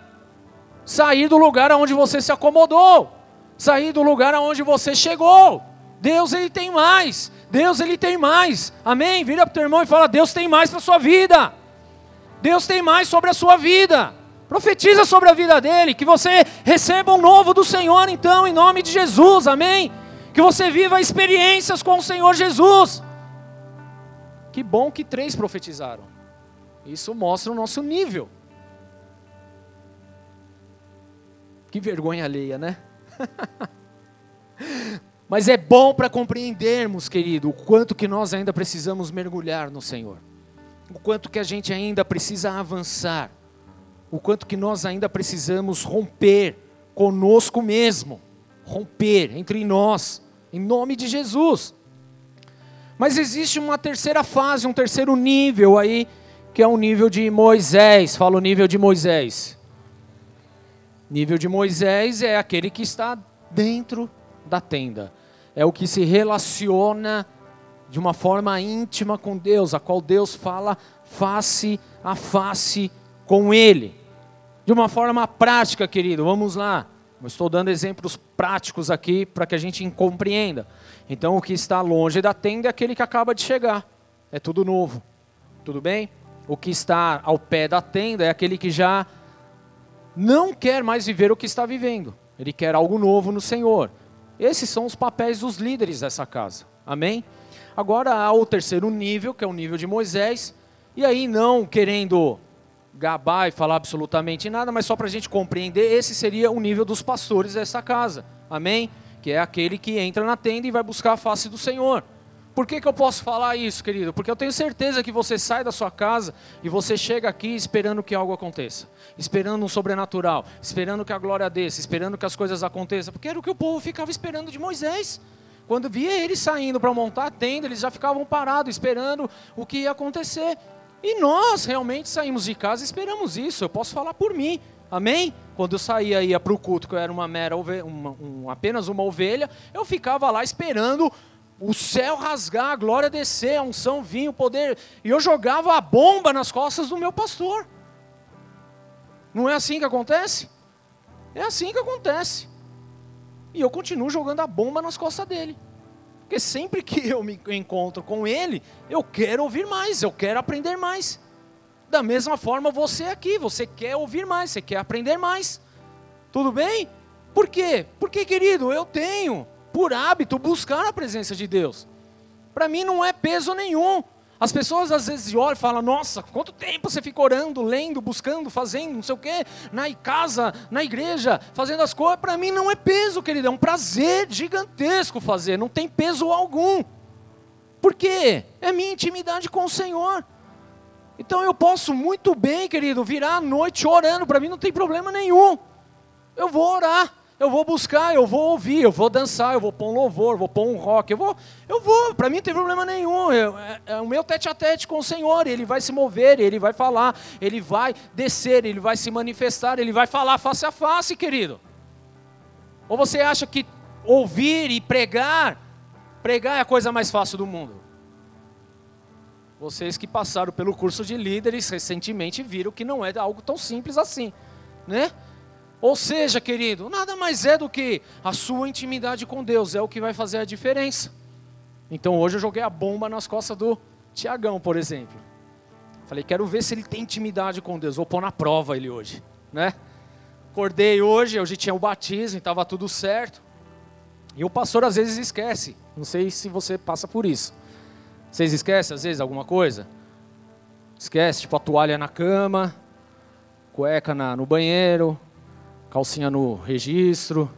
Sair do lugar aonde você se acomodou. Sair do lugar aonde você chegou. Deus ele tem mais. Deus ele tem mais. Amém? Vira para o teu irmão e fala: Deus tem mais para sua vida. Deus tem mais sobre a sua vida. Profetiza sobre a vida dele, que você receba um novo do Senhor, então, em nome de Jesus, amém? Que você viva experiências com o Senhor Jesus. Que bom que três profetizaram. Isso mostra o nosso nível. Que vergonha alheia, né? (laughs) Mas é bom para compreendermos, querido, o quanto que nós ainda precisamos mergulhar no Senhor. O quanto que a gente ainda precisa avançar. O quanto que nós ainda precisamos romper conosco mesmo. Romper entre nós, em nome de Jesus. Mas existe uma terceira fase, um terceiro nível aí, que é o nível de Moisés. Fala o nível de Moisés. Nível de Moisés é aquele que está dentro da tenda. É o que se relaciona de uma forma íntima com Deus, a qual Deus fala face a face com ele. De uma forma prática, querido. Vamos lá. Eu estou dando exemplos práticos aqui para que a gente compreenda. Então, o que está longe da tenda é aquele que acaba de chegar. É tudo novo. Tudo bem? O que está ao pé da tenda é aquele que já não quer mais viver o que está vivendo. Ele quer algo novo no Senhor. Esses são os papéis dos líderes dessa casa. Amém? Agora há o terceiro nível, que é o nível de Moisés. E aí, não querendo gabar e falar absolutamente nada, mas só para a gente compreender, esse seria o nível dos pastores dessa casa. Amém? Que é aquele que entra na tenda e vai buscar a face do Senhor. Por que, que eu posso falar isso, querido? Porque eu tenho certeza que você sai da sua casa e você chega aqui esperando que algo aconteça, esperando um sobrenatural, esperando que a glória desça, esperando que as coisas aconteçam, porque era o que o povo ficava esperando de Moisés. Quando via ele saindo para montar a tenda, eles já ficavam parados, esperando o que ia acontecer. E nós realmente saímos de casa e esperamos isso. Eu posso falar por mim. Amém? Quando eu saía ia para o culto, que eu era uma mera ovelha, uma, um, apenas uma ovelha, eu ficava lá esperando o céu rasgar, a glória descer, a unção vir, o poder. E eu jogava a bomba nas costas do meu pastor. Não é assim que acontece? É assim que acontece. E eu continuo jogando a bomba nas costas dele. Porque sempre que eu me encontro com ele, eu quero ouvir mais, eu quero aprender mais. Da mesma forma você aqui, você quer ouvir mais, você quer aprender mais. Tudo bem? Por quê? Porque, querido, eu tenho por hábito, buscar a presença de Deus. Para mim não é peso nenhum. As pessoas às vezes olham e falam: Nossa, quanto tempo você fica orando, lendo, buscando, fazendo, não sei o quê, na casa, na igreja, fazendo as coisas. Para mim não é peso, querido, é um prazer gigantesco fazer, não tem peso algum. Por quê? É minha intimidade com o Senhor. Então eu posso muito bem, querido, virar à noite orando, para mim não tem problema nenhum. Eu vou orar eu vou buscar, eu vou ouvir, eu vou dançar, eu vou pôr um louvor, vou pôr um rock, eu vou, eu vou, para mim não tem problema nenhum, eu, é, é, o meu tete a tete com o Senhor, ele vai se mover, ele vai falar, ele vai descer, ele vai se manifestar, ele vai falar face a face, querido. Ou você acha que ouvir e pregar, pregar é a coisa mais fácil do mundo? Vocês que passaram pelo curso de líderes recentemente viram que não é algo tão simples assim, né? Ou seja, querido, nada mais é do que a sua intimidade com Deus, é o que vai fazer a diferença. Então hoje eu joguei a bomba nas costas do Tiagão, por exemplo. Falei, quero ver se ele tem intimidade com Deus, vou pôr na prova ele hoje, né? Acordei hoje, hoje tinha o batismo, estava tudo certo. E o pastor às vezes esquece. Não sei se você passa por isso. Vocês esquecem às vezes alguma coisa? Esquece, tipo a toalha na cama, cueca na, no banheiro, calcinha no registro.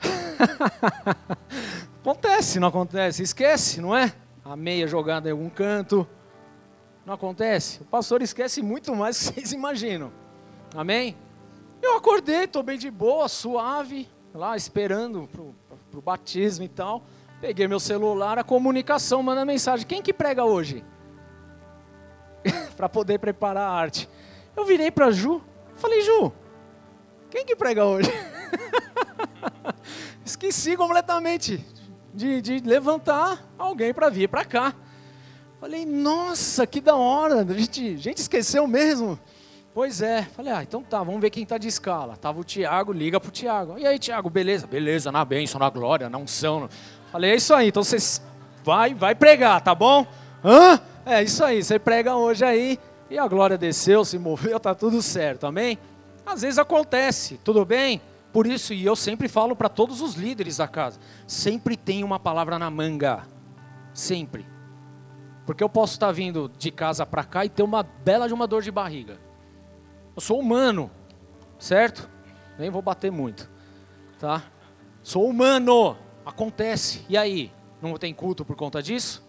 (laughs) acontece, não acontece? Esquece, não é? A meia jogada em algum canto. Não acontece? O pastor esquece muito mais do que vocês (laughs) imaginam. Amém? Eu acordei, estou bem de boa, suave, lá esperando para o batismo e tal. Peguei meu celular, a comunicação manda mensagem. Quem que prega hoje? (laughs) para poder preparar a arte. Eu virei para Ju, falei, Ju, quem que prega hoje? (laughs) Esqueci completamente de, de levantar alguém para vir para cá. Falei, nossa, que da hora, a gente, a gente esqueceu mesmo. Pois é, falei, ah, então tá, vamos ver quem tá de escala. Tava o Tiago, liga pro Tiago. E aí, Tiago, beleza? Beleza, na bênção, na glória, na unção. Falei, é isso aí, então você vai, vai pregar, tá bom? Hã? É isso aí, você prega hoje aí. E a glória desceu, se moveu, (laughs) tá tudo certo, amém? Às vezes acontece, tudo bem? Por isso, e eu sempre falo para todos os líderes da casa: sempre tem uma palavra na manga. Sempre. Porque eu posso estar vindo de casa para cá e ter uma bela de uma dor de barriga. Eu sou humano, certo? Nem vou bater muito, tá? Sou humano, acontece. E aí? Não tem culto por conta disso?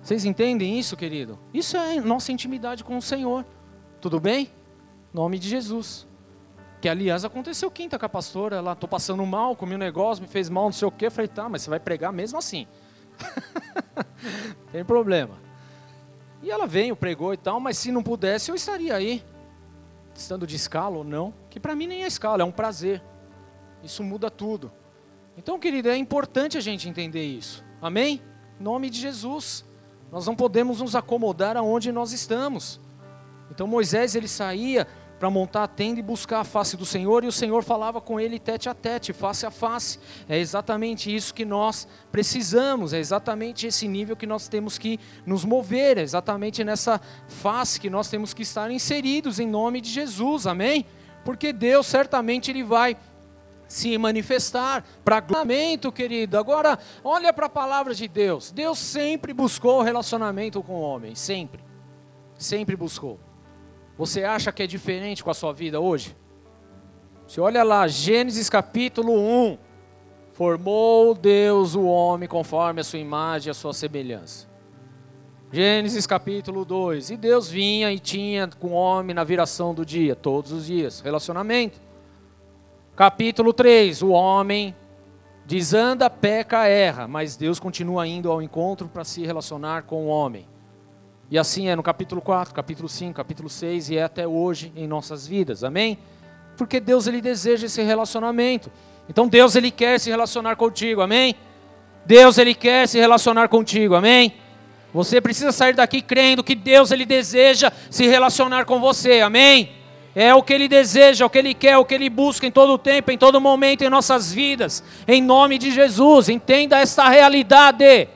Vocês entendem isso, querido? Isso é nossa intimidade com o Senhor. Tudo bem? Nome de Jesus. Que aliás aconteceu quinta com a pastora, ela tô passando mal, comi um negócio, me fez mal, não sei o quê. Falei, tá, mas você vai pregar mesmo assim. (laughs) Tem problema. E ela veio, pregou e tal, mas se não pudesse, eu estaria aí, estando de escala ou não, que para mim nem é escala, é um prazer. Isso muda tudo. Então, querido, é importante a gente entender isso. Amém? Em nome de Jesus. Nós não podemos nos acomodar aonde nós estamos. Então Moisés ele saía para montar a tenda e buscar a face do Senhor, e o Senhor falava com ele tete a tete, face a face. É exatamente isso que nós precisamos, é exatamente esse nível que nós temos que nos mover, é exatamente nessa face que nós temos que estar inseridos em nome de Jesus, amém? Porque Deus certamente ele vai se manifestar para gloriamento, querido. Agora, olha para a palavra de Deus. Deus sempre buscou relacionamento com o homem, sempre. Sempre buscou. Você acha que é diferente com a sua vida hoje? Você olha lá, Gênesis capítulo 1. Formou Deus o homem conforme a sua imagem e a sua semelhança. Gênesis capítulo 2. E Deus vinha e tinha com o homem na viração do dia, todos os dias. Relacionamento. Capítulo 3. O homem desanda, peca, erra, mas Deus continua indo ao encontro para se relacionar com o homem. E assim é no capítulo 4, capítulo 5, capítulo 6 e é até hoje em nossas vidas. Amém? Porque Deus ele deseja esse relacionamento. Então Deus ele quer se relacionar contigo. Amém? Deus ele quer se relacionar contigo. Amém? Você precisa sair daqui crendo que Deus ele deseja se relacionar com você. Amém? É o que ele deseja, é o que ele quer, é o que ele busca em todo tempo, em todo momento em nossas vidas. Em nome de Jesus, entenda esta realidade.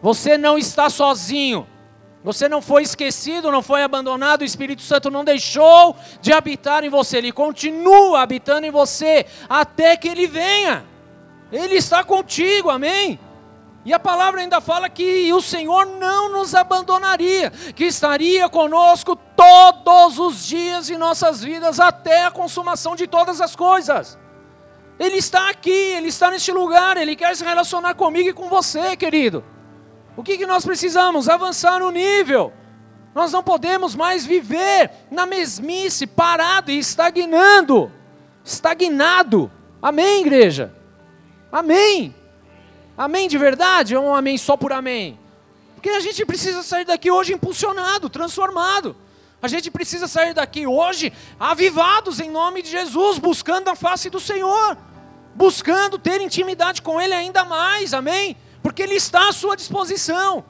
Você não está sozinho. Você não foi esquecido, não foi abandonado, o Espírito Santo não deixou de habitar em você, ele continua habitando em você até que ele venha. Ele está contigo, amém? E a palavra ainda fala que o Senhor não nos abandonaria, que estaria conosco todos os dias em nossas vidas até a consumação de todas as coisas. Ele está aqui, ele está neste lugar, ele quer se relacionar comigo e com você, querido. O que, que nós precisamos? Avançar no nível. Nós não podemos mais viver na mesmice, parado e estagnando. Estagnado. Amém, igreja? Amém. Amém de verdade ou um amém só por amém? Porque a gente precisa sair daqui hoje impulsionado, transformado. A gente precisa sair daqui hoje avivados em nome de Jesus, buscando a face do Senhor, buscando ter intimidade com Ele ainda mais, amém? Porque Ele está à sua disposição.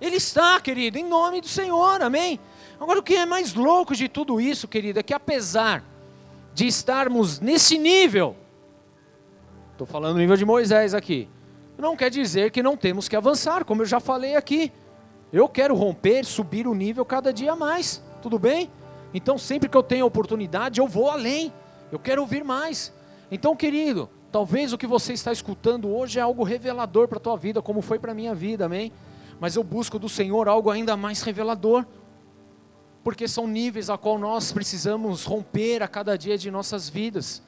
Ele está, querido, em nome do Senhor, amém? Agora, o que é mais louco de tudo isso, querido, é que apesar de estarmos nesse nível, estou falando no nível de Moisés aqui, não quer dizer que não temos que avançar, como eu já falei aqui. Eu quero romper, subir o nível cada dia mais, tudo bem? Então, sempre que eu tenho oportunidade, eu vou além, eu quero ouvir mais. Então, querido, talvez o que você está escutando hoje é algo revelador para a tua vida, como foi para a minha vida, amém? Mas eu busco do Senhor algo ainda mais revelador, porque são níveis a qual nós precisamos romper a cada dia de nossas vidas.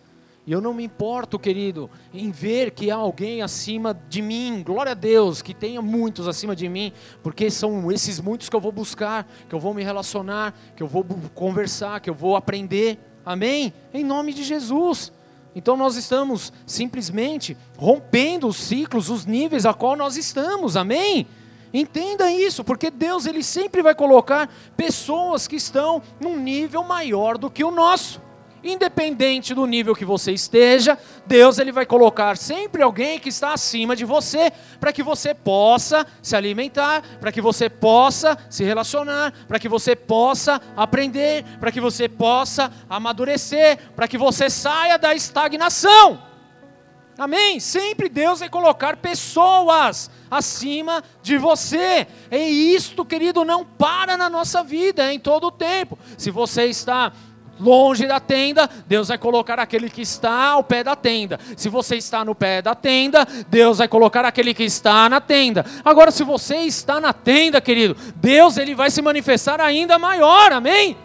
E eu não me importo, querido, em ver que há alguém acima de mim, glória a Deus, que tenha muitos acima de mim, porque são esses muitos que eu vou buscar, que eu vou me relacionar, que eu vou conversar, que eu vou aprender, amém? Em nome de Jesus. Então nós estamos simplesmente rompendo os ciclos, os níveis a qual nós estamos, amém? Entenda isso, porque Deus ele sempre vai colocar pessoas que estão num nível maior do que o nosso. Independente do nível que você esteja, Deus ele vai colocar sempre alguém que está acima de você, para que você possa se alimentar, para que você possa se relacionar, para que você possa aprender, para que você possa amadurecer, para que você saia da estagnação. Amém? Sempre Deus vai colocar pessoas acima de você. E isto, querido, não para na nossa vida, é em todo o tempo. Se você está longe da tenda, Deus vai colocar aquele que está ao pé da tenda. Se você está no pé da tenda, Deus vai colocar aquele que está na tenda. Agora, se você está na tenda, querido, Deus ele vai se manifestar ainda maior. Amém?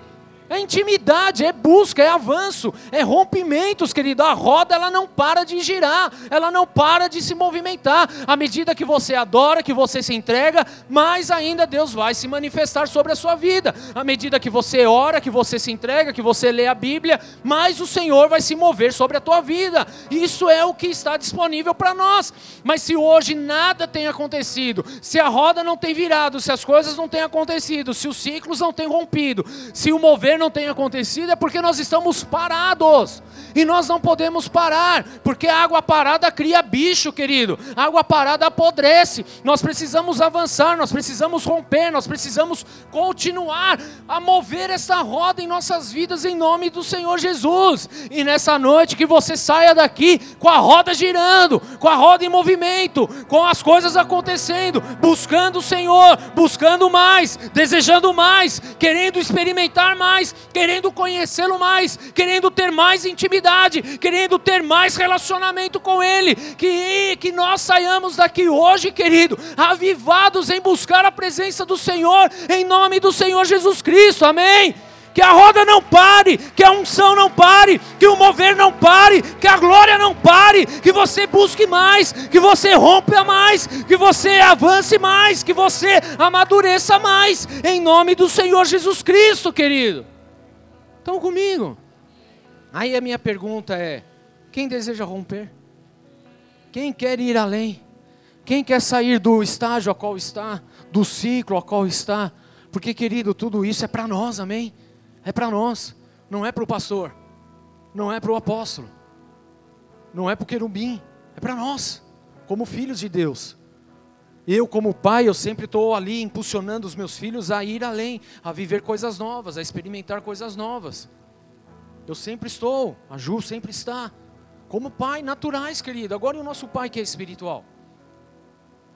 É intimidade, é busca, é avanço, é rompimentos, querido. A roda ela não para de girar, ela não para de se movimentar. À medida que você adora, que você se entrega, mais ainda Deus vai se manifestar sobre a sua vida. À medida que você ora, que você se entrega, que você lê a Bíblia, mais o Senhor vai se mover sobre a tua vida. Isso é o que está disponível para nós. Mas se hoje nada tem acontecido, se a roda não tem virado, se as coisas não têm acontecido, se os ciclos não têm rompido, se o mover não tem acontecido é porque nós estamos parados. E nós não podemos parar, porque água parada cria bicho, querido. Água parada apodrece. Nós precisamos avançar, nós precisamos romper, nós precisamos continuar a mover essa roda em nossas vidas em nome do Senhor Jesus. E nessa noite que você saia daqui com a roda girando, com a roda em movimento, com as coisas acontecendo, buscando o Senhor, buscando mais, desejando mais, querendo experimentar mais, querendo conhecê-lo mais, querendo ter mais intimidade, querendo ter mais relacionamento com Ele. Que, que nós saiamos daqui hoje, querido, avivados em buscar a presença do Senhor, em nome do Senhor Jesus Cristo, amém que a roda não pare, que a unção não pare, que o mover não pare, que a glória não pare, que você busque mais, que você rompa mais, que você avance mais, que você amadureça mais, em nome do Senhor Jesus Cristo, querido. Estão comigo? Aí a minha pergunta é: quem deseja romper? Quem quer ir além? Quem quer sair do estágio a qual está, do ciclo a qual está? Porque, querido, tudo isso é para nós, amém? é para nós, não é para o pastor, não é para o apóstolo, não é para o querubim, é para nós, como filhos de Deus. Eu, como pai, eu sempre estou ali impulsionando os meus filhos a ir além, a viver coisas novas, a experimentar coisas novas. Eu sempre estou, a Ju sempre está. Como pai, naturais, querido. Agora e o nosso pai que é espiritual?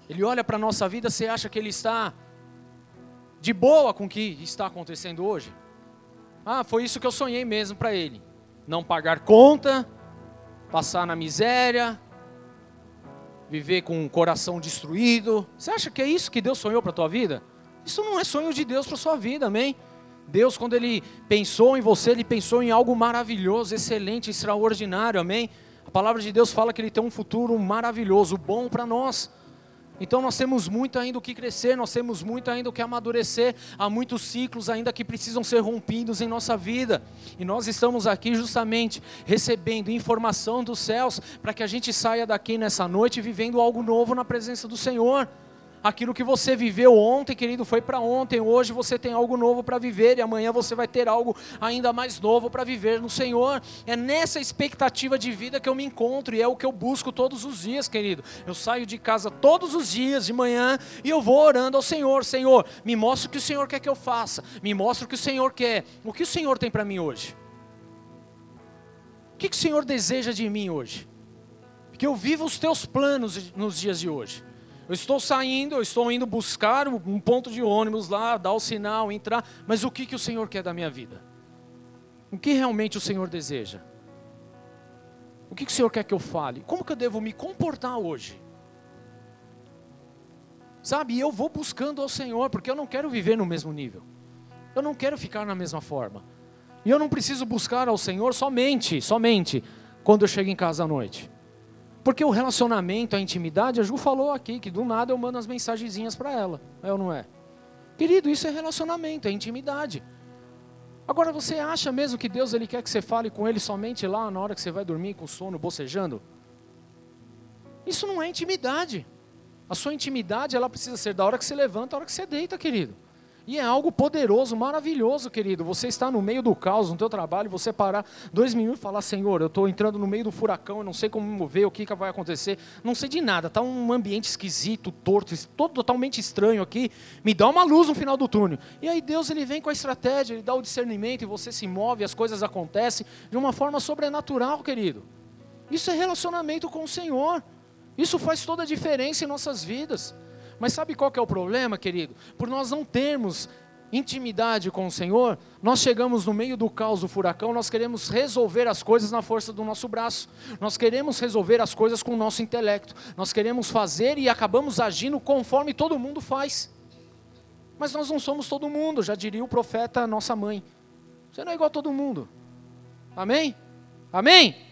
Ele olha para a nossa vida, você acha que ele está de boa com o que está acontecendo hoje? Ah, foi isso que eu sonhei mesmo para ele. Não pagar conta, passar na miséria, viver com o coração destruído. Você acha que é isso que Deus sonhou para a tua vida? Isso não é sonho de Deus para a sua vida, amém? Deus, quando Ele pensou em você, Ele pensou em algo maravilhoso, excelente, extraordinário, amém? A palavra de Deus fala que Ele tem um futuro maravilhoso, bom para nós. Então nós temos muito ainda o que crescer, nós temos muito ainda o que amadurecer, há muitos ciclos ainda que precisam ser rompidos em nossa vida. E nós estamos aqui justamente recebendo informação dos céus para que a gente saia daqui nessa noite vivendo algo novo na presença do Senhor. Aquilo que você viveu ontem, querido, foi para ontem. Hoje você tem algo novo para viver e amanhã você vai ter algo ainda mais novo para viver no Senhor. É nessa expectativa de vida que eu me encontro e é o que eu busco todos os dias, querido. Eu saio de casa todos os dias de manhã e eu vou orando ao Senhor: Senhor, me mostra o que o Senhor quer que eu faça, me mostra o que o Senhor quer. O que o Senhor tem para mim hoje? O que, que o Senhor deseja de mim hoje? Que eu viva os teus planos nos dias de hoje. Eu estou saindo, eu estou indo buscar um ponto de ônibus lá, dar o sinal, entrar, mas o que, que o Senhor quer da minha vida? O que realmente o Senhor deseja? O que, que o Senhor quer que eu fale? Como que eu devo me comportar hoje? Sabe, eu vou buscando ao Senhor, porque eu não quero viver no mesmo nível. Eu não quero ficar na mesma forma. E eu não preciso buscar ao Senhor somente, somente, quando eu chego em casa à noite. Porque o relacionamento, a intimidade, a Ju falou aqui que do nada eu mando as mensagenzinhas para ela. É ou não é? Querido, isso é relacionamento, é intimidade. Agora você acha mesmo que Deus ele quer que você fale com ele somente lá na hora que você vai dormir com sono, bocejando? Isso não é intimidade. A sua intimidade ela precisa ser da hora que você levanta, da hora que você deita, querido. E é algo poderoso, maravilhoso, querido. Você está no meio do caos, no teu trabalho, você parar dois minutos e falar, Senhor, eu estou entrando no meio do furacão, eu não sei como me mover, o que, que vai acontecer, não sei de nada, está um ambiente esquisito, torto, todo totalmente estranho aqui, me dá uma luz no final do túnel. E aí Deus ele vem com a estratégia, ele dá o discernimento e você se move, as coisas acontecem de uma forma sobrenatural, querido. Isso é relacionamento com o Senhor. Isso faz toda a diferença em nossas vidas. Mas sabe qual que é o problema, querido? Por nós não termos intimidade com o Senhor, nós chegamos no meio do caos do furacão, nós queremos resolver as coisas na força do nosso braço, nós queremos resolver as coisas com o nosso intelecto, nós queremos fazer e acabamos agindo conforme todo mundo faz. Mas nós não somos todo mundo, já diria o profeta, nossa mãe. Você não é igual a todo mundo. Amém? Amém?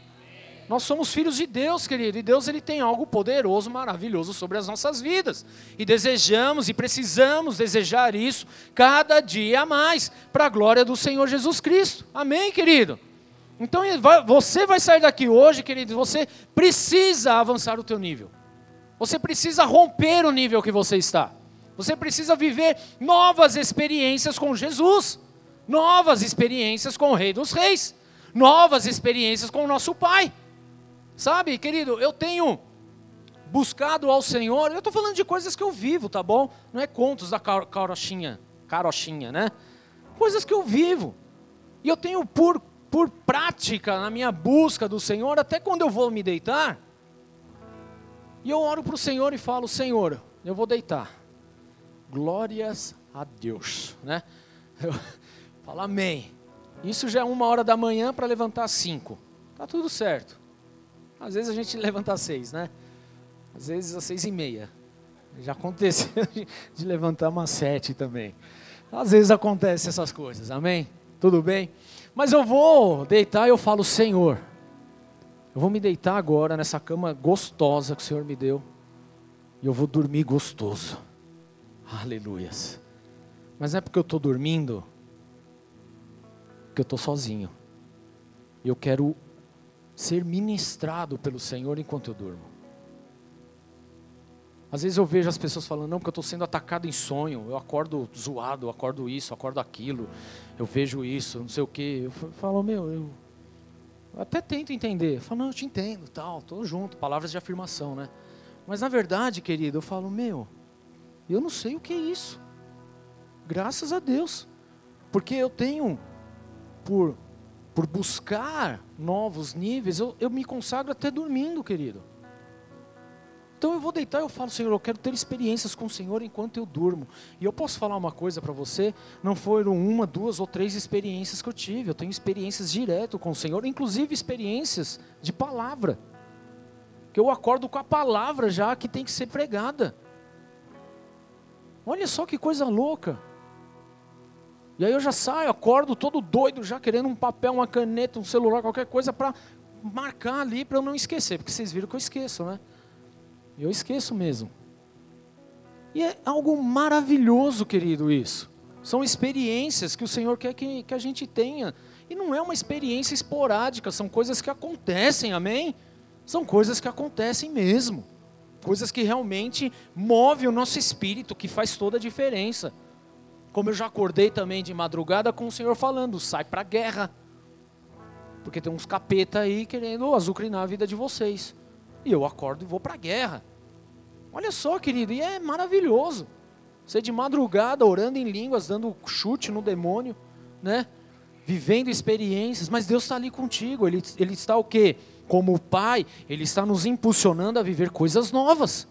Nós somos filhos de Deus, querido, e Deus ele tem algo poderoso, maravilhoso sobre as nossas vidas. E desejamos e precisamos desejar isso cada dia mais para a glória do Senhor Jesus Cristo. Amém, querido. Então você vai sair daqui hoje, querido, você precisa avançar o teu nível. Você precisa romper o nível que você está. Você precisa viver novas experiências com Jesus, novas experiências com o Rei dos Reis, novas experiências com o nosso Pai. Sabe, querido, eu tenho buscado ao Senhor, eu estou falando de coisas que eu vivo, tá bom? Não é contos da carochinha, carochinha, né? Coisas que eu vivo. E eu tenho por, por prática na minha busca do Senhor, até quando eu vou me deitar, e eu oro para o Senhor e falo, Senhor, eu vou deitar. Glórias a Deus, né? Eu falo amém. Isso já é uma hora da manhã para levantar às cinco. Tá tudo certo. Às vezes a gente levanta às seis, né? Às vezes às seis e meia. Já aconteceu (laughs) de levantar umas sete também. Às vezes acontece essas coisas, amém? Tudo bem? Mas eu vou deitar e eu falo, Senhor, eu vou me deitar agora nessa cama gostosa que o Senhor me deu. E eu vou dormir gostoso. Aleluias. Mas não é porque eu estou dormindo que eu estou sozinho. Eu quero ser ministrado pelo Senhor enquanto eu durmo. Às vezes eu vejo as pessoas falando, não, porque eu estou sendo atacado em sonho, eu acordo zoado, eu acordo isso, eu acordo aquilo, eu vejo isso, não sei o quê. Eu falo, meu, eu, até tento entender. Eu falo, não, eu te entendo, tal, estou junto, palavras de afirmação, né? Mas na verdade, querido, eu falo, meu, eu não sei o que é isso. Graças a Deus. Porque eu tenho, por, por buscar novos níveis, eu, eu me consagro até dormindo, querido. Então eu vou deitar e eu falo, Senhor, eu quero ter experiências com o Senhor enquanto eu durmo. E eu posso falar uma coisa para você, não foram uma, duas ou três experiências que eu tive. Eu tenho experiências direto com o Senhor, inclusive experiências de palavra. Que eu acordo com a palavra já que tem que ser pregada. Olha só que coisa louca. E aí eu já saio, acordo todo doido, já querendo um papel, uma caneta, um celular, qualquer coisa para marcar ali para eu não esquecer, porque vocês viram que eu esqueço, né? Eu esqueço mesmo. E é algo maravilhoso, querido, isso. São experiências que o Senhor quer que, que a gente tenha. E não é uma experiência esporádica, são coisas que acontecem, amém? São coisas que acontecem mesmo. Coisas que realmente movem o nosso espírito, que faz toda a diferença. Como eu já acordei também de madrugada com o Senhor falando, sai para a guerra. Porque tem uns capeta aí querendo azucrinar a vida de vocês. E eu acordo e vou para a guerra. Olha só, querido, e é maravilhoso. Você de madrugada orando em línguas, dando chute no demônio, né? Vivendo experiências, mas Deus está ali contigo. Ele, ele está o quê? Como Pai, Ele está nos impulsionando a viver coisas novas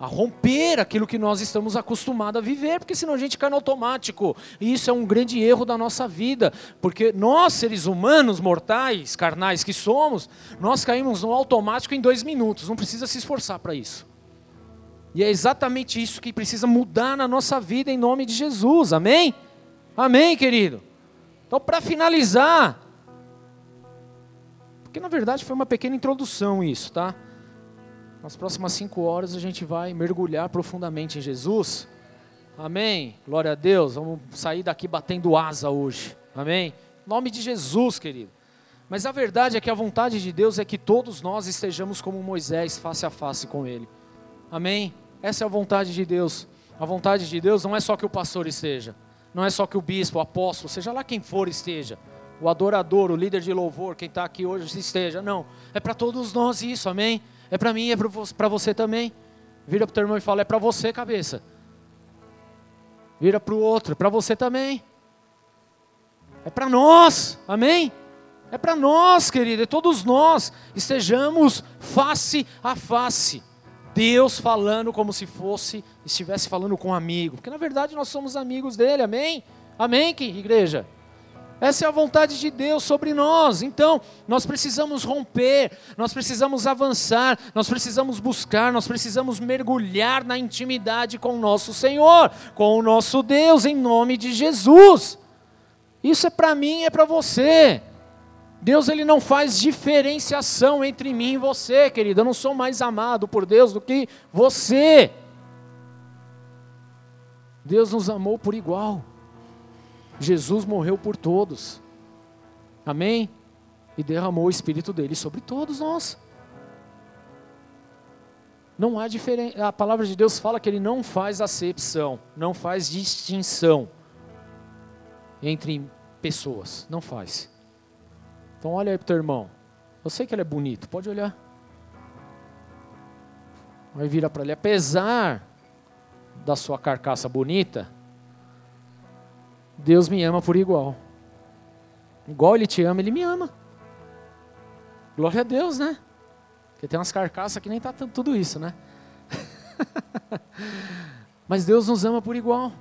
a romper aquilo que nós estamos acostumados a viver, porque senão a gente cai no automático. E isso é um grande erro da nossa vida, porque nós, seres humanos, mortais, carnais que somos, nós caímos no automático em dois minutos, não precisa se esforçar para isso. E é exatamente isso que precisa mudar na nossa vida em nome de Jesus, amém? Amém, querido? Então, para finalizar, porque na verdade foi uma pequena introdução isso, tá? Nas próximas cinco horas a gente vai mergulhar profundamente em Jesus. Amém. Glória a Deus. Vamos sair daqui batendo asa hoje. Amém. Nome de Jesus, querido. Mas a verdade é que a vontade de Deus é que todos nós estejamos como Moisés, face a face com Ele. Amém. Essa é a vontade de Deus. A vontade de Deus não é só que o pastor esteja, não é só que o bispo, o apóstolo, seja lá quem for esteja, o adorador, o líder de louvor, quem está aqui hoje esteja. Não, é para todos nós isso, amém? É para mim, é para você também. Vira para o teu irmão e fala: é para você, cabeça. Vira para o outro: é para você também. É para nós, amém? É para nós, querido, é todos nós estejamos face a face. Deus falando como se fosse, estivesse falando com um amigo, porque na verdade nós somos amigos dele, amém? Amém, que igreja? Essa é a vontade de Deus sobre nós. Então, nós precisamos romper, nós precisamos avançar, nós precisamos buscar, nós precisamos mergulhar na intimidade com o nosso Senhor, com o nosso Deus, em nome de Jesus. Isso é para mim, é para você. Deus ele não faz diferenciação entre mim e você, querido. Eu não sou mais amado por Deus do que você. Deus nos amou por igual. Jesus morreu por todos. Amém? E derramou o Espírito dele sobre todos nós. Não há diferença. A palavra de Deus fala que ele não faz acepção, não faz distinção entre pessoas. Não faz. Então olha aí para o teu irmão. Eu sei que ele é bonito, pode olhar. Vai virar para ele. Apesar da sua carcaça bonita, Deus me ama por igual. Igual Ele te ama, Ele me ama. Glória a Deus, né? Porque tem umas carcaças que nem tá tudo isso, né? (laughs) Mas Deus nos ama por igual.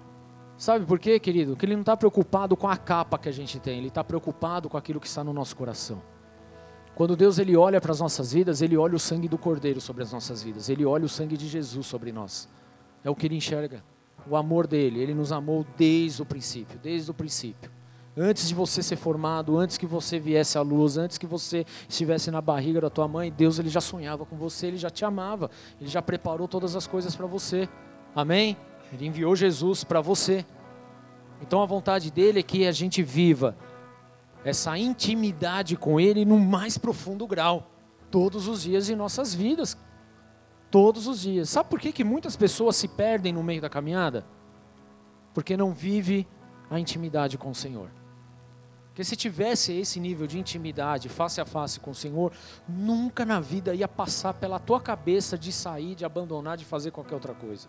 Sabe por quê, querido? Que ele não está preocupado com a capa que a gente tem, ele está preocupado com aquilo que está no nosso coração. Quando Deus ele olha para as nossas vidas, ele olha o sangue do Cordeiro sobre as nossas vidas, ele olha o sangue de Jesus sobre nós. É o que ele enxerga, o amor dele. Ele nos amou desde o princípio, desde o princípio. Antes de você ser formado, antes que você viesse à luz, antes que você estivesse na barriga da tua mãe, Deus ele já sonhava com você, ele já te amava, ele já preparou todas as coisas para você. Amém? Ele enviou Jesus para você. Então a vontade dele é que a gente viva essa intimidade com ele no mais profundo grau, todos os dias de nossas vidas. Todos os dias. Sabe por que, que muitas pessoas se perdem no meio da caminhada? Porque não vive a intimidade com o Senhor. Porque se tivesse esse nível de intimidade face a face com o Senhor, nunca na vida ia passar pela tua cabeça de sair, de abandonar, de fazer qualquer outra coisa.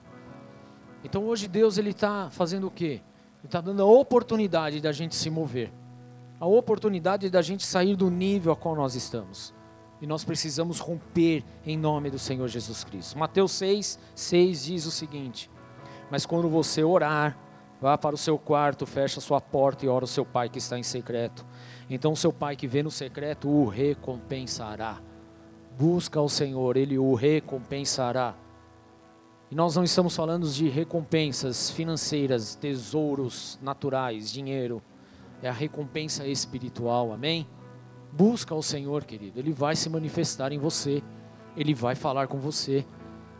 Então hoje Deus ele está fazendo o quê? Ele está dando a oportunidade da gente se mover, a oportunidade da gente sair do nível a qual nós estamos. E nós precisamos romper em nome do Senhor Jesus Cristo. Mateus 6, 6 diz o seguinte: Mas quando você orar, vá para o seu quarto, fecha a sua porta e ora o seu pai que está em secreto. Então o seu pai que vê no secreto o recompensará. Busca ao Senhor, ele o recompensará. E nós não estamos falando de recompensas financeiras, tesouros naturais, dinheiro. É a recompensa espiritual, amém? Busca o Senhor, querido. Ele vai se manifestar em você. Ele vai falar com você.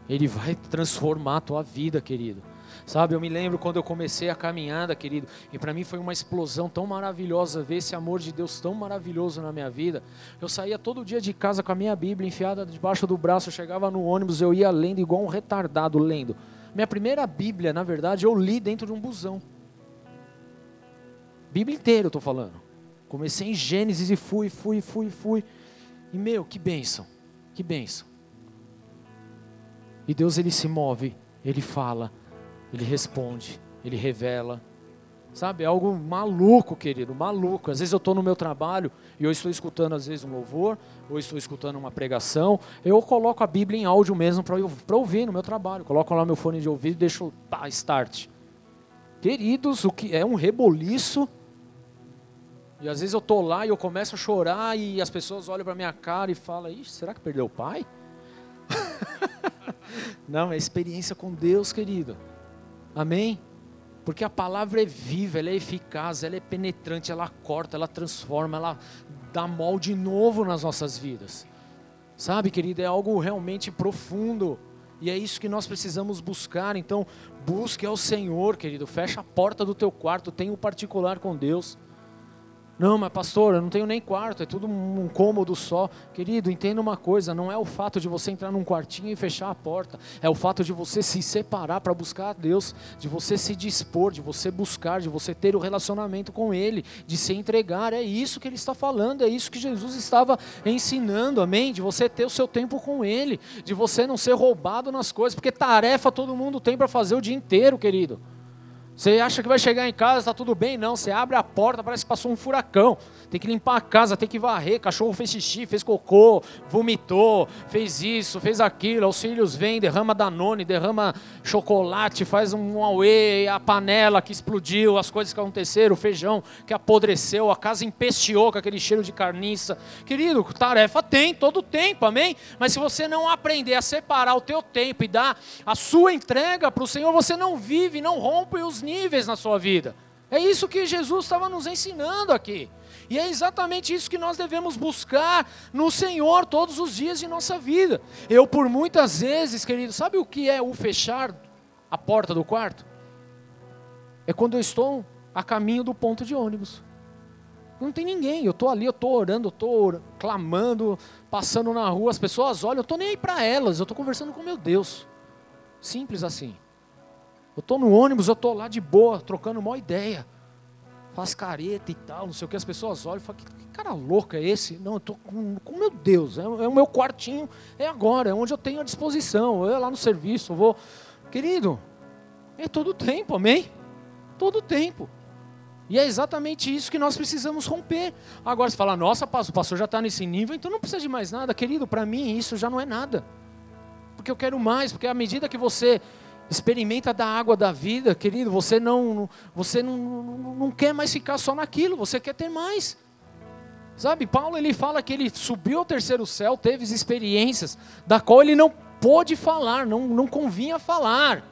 Ele vai transformar a tua vida, querido. Sabe, eu me lembro quando eu comecei a caminhada, querido, e para mim foi uma explosão tão maravilhosa ver esse amor de Deus tão maravilhoso na minha vida. Eu saía todo dia de casa com a minha Bíblia enfiada debaixo do braço, eu chegava no ônibus, eu ia lendo igual um retardado lendo. Minha primeira Bíblia, na verdade, eu li dentro de um busão. Bíblia inteira, eu estou falando. Comecei em Gênesis e fui, fui, fui, fui. E meu, que bênção, que bênção. E Deus ele se move, ele fala, ele responde, ele revela. Sabe, é algo maluco, querido, maluco. Às vezes eu estou no meu trabalho e eu estou escutando, às vezes, um louvor, ou estou escutando uma pregação. Eu coloco a Bíblia em áudio mesmo para ouvir no meu trabalho. Coloco lá meu fone de ouvido e deixo pá, start. Queridos, o que é um reboliço. E às vezes eu estou lá e eu começo a chorar e as pessoas olham para minha cara e falam: Ixi, será que perdeu o pai? (laughs) Não, é experiência com Deus, querido. Amém? Porque a palavra é viva, ela é eficaz, ela é penetrante, ela corta, ela transforma, ela dá molde novo nas nossas vidas. Sabe, querido, é algo realmente profundo. E é isso que nós precisamos buscar. Então, busque ao Senhor, querido. Fecha a porta do teu quarto, tenha um particular com Deus. Não, mas pastor, eu não tenho nem quarto, é tudo um cômodo só. Querido, entenda uma coisa: não é o fato de você entrar num quartinho e fechar a porta, é o fato de você se separar para buscar a Deus, de você se dispor, de você buscar, de você ter o relacionamento com Ele, de se entregar. É isso que Ele está falando, é isso que Jesus estava ensinando, amém? De você ter o seu tempo com Ele, de você não ser roubado nas coisas, porque tarefa todo mundo tem para fazer o dia inteiro, querido. Você acha que vai chegar em casa, está tudo bem? Não, você abre a porta, parece que passou um furacão. Tem que limpar a casa, tem que varrer. Cachorro fez xixi, fez cocô, vomitou, fez isso, fez aquilo. Os filhos vêm, derrama danone, derrama chocolate, faz um auê, a panela que explodiu, as coisas que aconteceram, o feijão que apodreceu, a casa empesteou com aquele cheiro de carniça. Querido, tarefa tem todo tempo, amém? Mas se você não aprender a separar o teu tempo e dar a sua entrega para o Senhor, você não vive, não rompe os níveis na sua vida. É isso que Jesus estava nos ensinando aqui. E é exatamente isso que nós devemos buscar no Senhor todos os dias de nossa vida. Eu, por muitas vezes, querido, sabe o que é o fechar a porta do quarto? É quando eu estou a caminho do ponto de ônibus. Não tem ninguém, eu estou ali, eu estou orando, eu estou clamando, passando na rua, as pessoas olham, eu estou nem aí para elas, eu estou conversando com meu Deus. Simples assim. Eu estou no ônibus, eu estou lá de boa, trocando uma ideia. Faz careta e tal, não sei o que, as pessoas olham e falam, que, cara louco é esse? Não, eu estou com, com meu Deus, é, é, o meu quartinho, é agora, é onde eu tenho a disposição, eu lá no serviço, eu vou. Querido, é todo tempo, amém? Todo tempo. E é exatamente isso que nós precisamos romper. Agora você fala, nossa, o pastor já está nesse nível, então não precisa de mais nada. Querido, para mim isso já não é nada. Porque eu quero mais, porque à medida que você experimenta da água da vida, querido, você não, você não, não, não quer mais ficar só naquilo, você quer ter mais. Sabe, Paulo ele fala que ele subiu ao terceiro céu, teve experiências da qual ele não pôde falar, não, não convinha falar.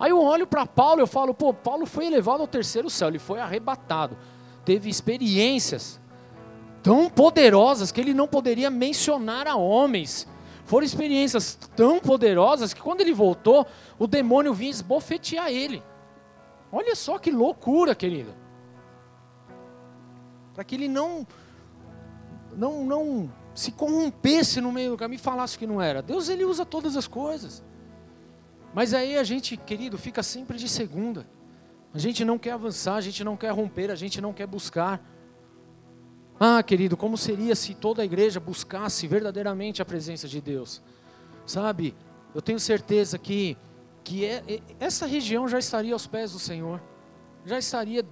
Aí eu olho para Paulo eu falo, pô, Paulo foi elevado ao terceiro céu, ele foi arrebatado, teve experiências tão poderosas que ele não poderia mencionar a homens. Foram experiências tão poderosas que quando ele voltou, o demônio vinha esbofetear ele. Olha só que loucura, querido. Para que ele não não não se corrompesse no meio do caminho e falasse que não era. Deus ele usa todas as coisas. Mas aí a gente, querido, fica sempre de segunda. A gente não quer avançar, a gente não quer romper, a gente não quer buscar. Ah, querido, como seria se toda a igreja buscasse verdadeiramente a presença de Deus? Sabe, eu tenho certeza que, que é, é, essa região já estaria aos pés do Senhor, já estaria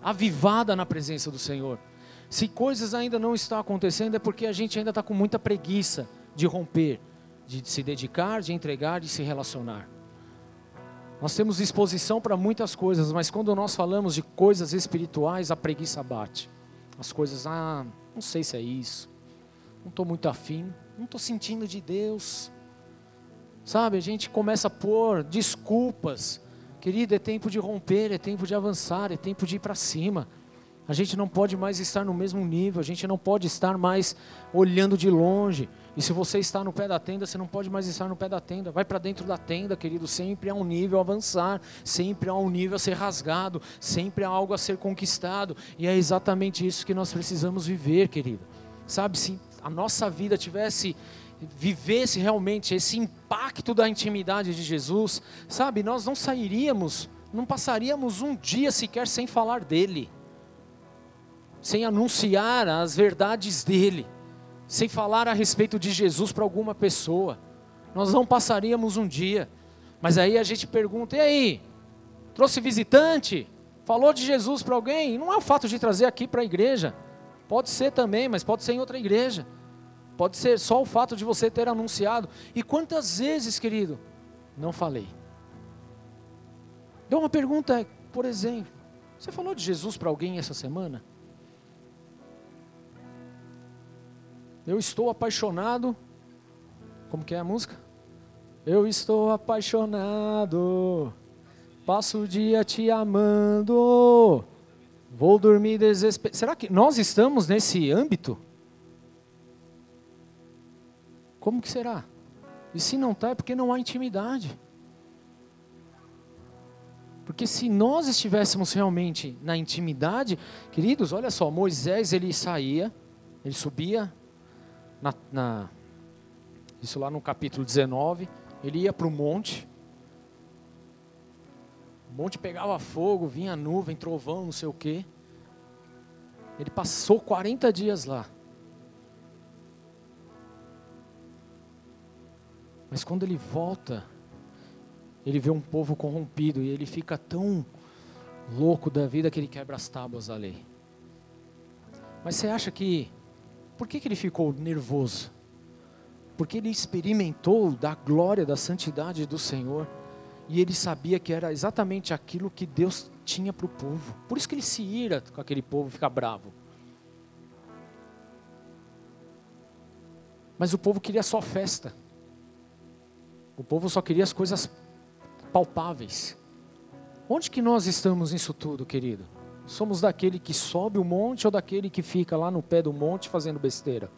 avivada na presença do Senhor. Se coisas ainda não estão acontecendo, é porque a gente ainda está com muita preguiça de romper, de se dedicar, de entregar, de se relacionar. Nós temos disposição para muitas coisas, mas quando nós falamos de coisas espirituais, a preguiça bate. As coisas, ah, não sei se é isso, não estou muito afim, não estou sentindo de Deus. Sabe, a gente começa a pôr desculpas. Querido, é tempo de romper, é tempo de avançar, é tempo de ir para cima. A gente não pode mais estar no mesmo nível, a gente não pode estar mais olhando de longe. E se você está no pé da tenda, você não pode mais estar no pé da tenda. Vai para dentro da tenda, querido. Sempre há um nível a avançar, sempre há um nível a ser rasgado, sempre há algo a ser conquistado. E é exatamente isso que nós precisamos viver, querido. Sabe, se a nossa vida tivesse vivesse realmente esse impacto da intimidade de Jesus, sabe, nós não sairíamos, não passaríamos um dia sequer sem falar dele sem anunciar as verdades dele, sem falar a respeito de Jesus para alguma pessoa. Nós não passaríamos um dia. Mas aí a gente pergunta: e aí? Trouxe visitante? Falou de Jesus para alguém? Não é o fato de trazer aqui para a igreja. Pode ser também, mas pode ser em outra igreja. Pode ser só o fato de você ter anunciado. E quantas vezes, querido, não falei? Deu uma pergunta, por exemplo: você falou de Jesus para alguém essa semana? Eu estou apaixonado. Como que é a música? Eu estou apaixonado. Passo o dia te amando. Vou dormir desesperado. Será que nós estamos nesse âmbito? Como que será? E se não está, é porque não há intimidade. Porque se nós estivéssemos realmente na intimidade, queridos, olha só, Moisés ele saía, ele subia na, na, isso lá no capítulo 19, ele ia para o monte, o monte pegava fogo, vinha nuvem, trovão, não sei o quê. Ele passou 40 dias lá. Mas quando ele volta, ele vê um povo corrompido e ele fica tão louco da vida que ele quebra as tábuas da lei. Mas você acha que por que, que ele ficou nervoso? Porque ele experimentou da glória, da santidade do Senhor. E ele sabia que era exatamente aquilo que Deus tinha para o povo. Por isso que ele se ira com aquele povo, fica bravo. Mas o povo queria só festa. O povo só queria as coisas palpáveis. Onde que nós estamos nisso tudo, querido? Somos daquele que sobe o monte ou daquele que fica lá no pé do monte fazendo besteira?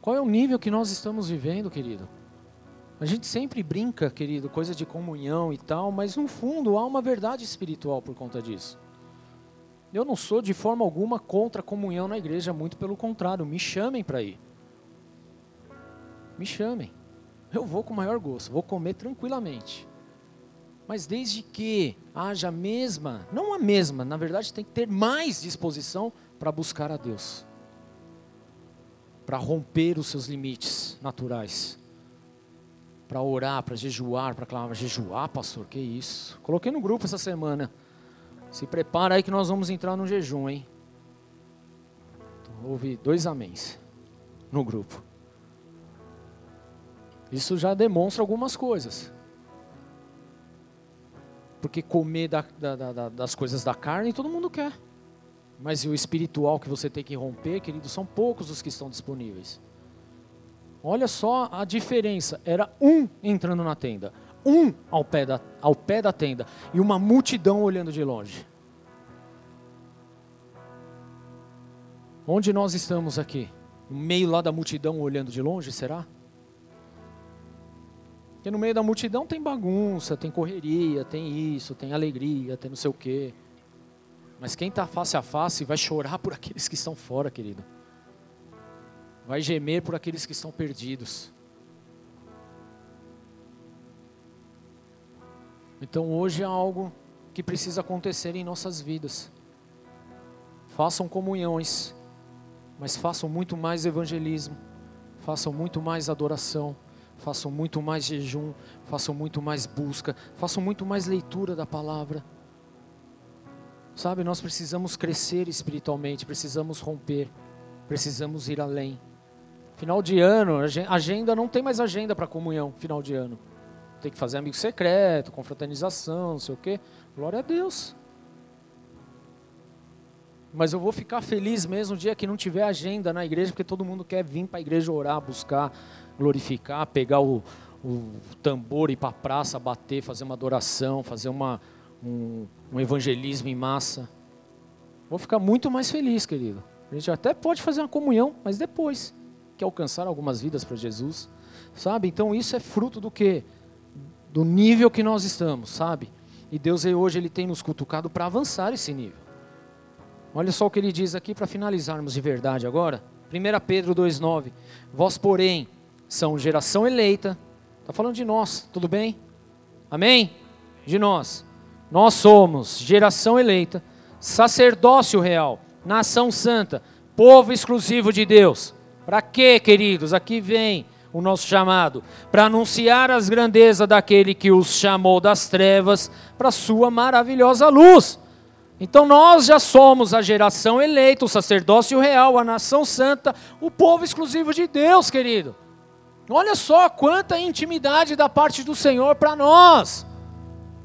Qual é o nível que nós estamos vivendo, querido? A gente sempre brinca, querido, coisa de comunhão e tal, mas no fundo há uma verdade espiritual por conta disso. Eu não sou de forma alguma contra a comunhão na igreja, muito pelo contrário, me chamem para ir. Me chamem. Eu vou com o maior gosto, vou comer tranquilamente. Mas desde que haja a mesma, não a mesma, na verdade tem que ter mais disposição para buscar a Deus. Para romper os seus limites naturais. Para orar, para jejuar, para clamar. Jejuar, pastor, que isso? Coloquei no grupo essa semana. Se prepara aí que nós vamos entrar no jejum, hein? Houve dois améns no grupo. Isso já demonstra algumas coisas. Porque comer da, da, da, das coisas da carne todo mundo quer. Mas o espiritual que você tem que romper, querido, são poucos os que estão disponíveis. Olha só a diferença. Era um entrando na tenda, um ao pé da, ao pé da tenda, e uma multidão olhando de longe. Onde nós estamos aqui? No meio lá da multidão olhando de longe, será? Porque no meio da multidão tem bagunça, tem correria, tem isso, tem alegria, tem não sei o quê. Mas quem está face a face vai chorar por aqueles que estão fora, querido. Vai gemer por aqueles que estão perdidos. Então hoje é algo que precisa acontecer em nossas vidas. Façam comunhões, mas façam muito mais evangelismo, façam muito mais adoração façam muito mais jejum, façam muito mais busca, façam muito mais leitura da palavra. Sabe, nós precisamos crescer espiritualmente, precisamos romper, precisamos ir além. Final de ano, agenda não tem mais agenda para comunhão, final de ano. Tem que fazer amigo secreto, confraternização, não sei o quê. Glória a Deus. Mas eu vou ficar feliz mesmo o dia que não tiver agenda na igreja, porque todo mundo quer vir para a igreja orar, buscar, glorificar, pegar o, o tambor e ir para a praça, bater, fazer uma adoração, fazer uma, um, um evangelismo em massa. Vou ficar muito mais feliz, querido. A gente até pode fazer uma comunhão, mas depois que alcançar algumas vidas para Jesus, sabe? Então isso é fruto do que? Do nível que nós estamos, sabe? E Deus hoje ele tem nos cutucado para avançar esse nível. Olha só o que ele diz aqui para finalizarmos de verdade agora. 1 Pedro 2,9: Vós, porém, são geração eleita. Está falando de nós, tudo bem? Amém? De nós. Nós somos geração eleita, sacerdócio real, nação santa, povo exclusivo de Deus. Para quê, queridos? Aqui vem o nosso chamado para anunciar as grandezas daquele que os chamou das trevas para sua maravilhosa luz. Então nós já somos a geração eleita, o sacerdócio real, a nação santa, o povo exclusivo de Deus, querido. Olha só quanta intimidade da parte do Senhor para nós.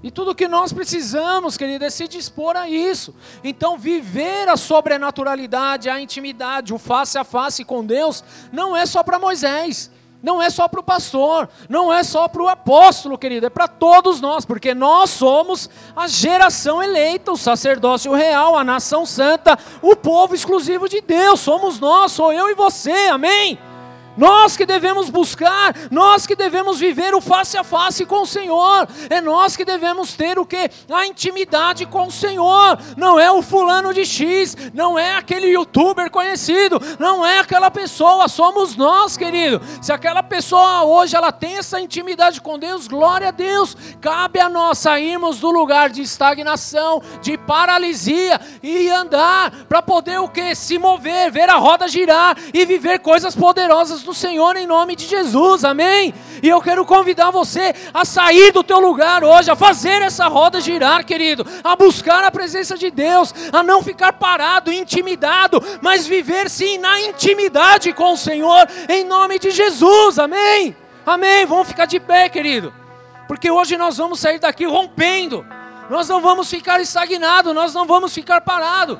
E tudo que nós precisamos, querido, é se dispor a isso. Então, viver a sobrenaturalidade, a intimidade, o face a face com Deus, não é só para Moisés, não é só para o pastor, não é só para o apóstolo, querido, é para todos nós, porque nós somos a geração eleita, o sacerdócio real, a nação santa, o povo exclusivo de Deus, somos nós, sou eu e você, amém? Nós que devemos buscar, nós que devemos viver o face a face com o Senhor. É nós que devemos ter o que? A intimidade com o Senhor. Não é o fulano de X, não é aquele youtuber conhecido, não é aquela pessoa, somos nós, querido. Se aquela pessoa hoje ela tem essa intimidade com Deus, glória a Deus. Cabe a nós sairmos do lugar de estagnação, de paralisia e andar para poder o que? Se mover, ver a roda girar e viver coisas poderosas do Senhor em nome de Jesus, amém? E eu quero convidar você a sair do teu lugar hoje, a fazer essa roda girar, querido, a buscar a presença de Deus, a não ficar parado, intimidado, mas viver sim na intimidade com o Senhor, em nome de Jesus, amém? Amém? Vamos ficar de pé, querido, porque hoje nós vamos sair daqui rompendo, nós não vamos ficar estagnados, nós não vamos ficar parados.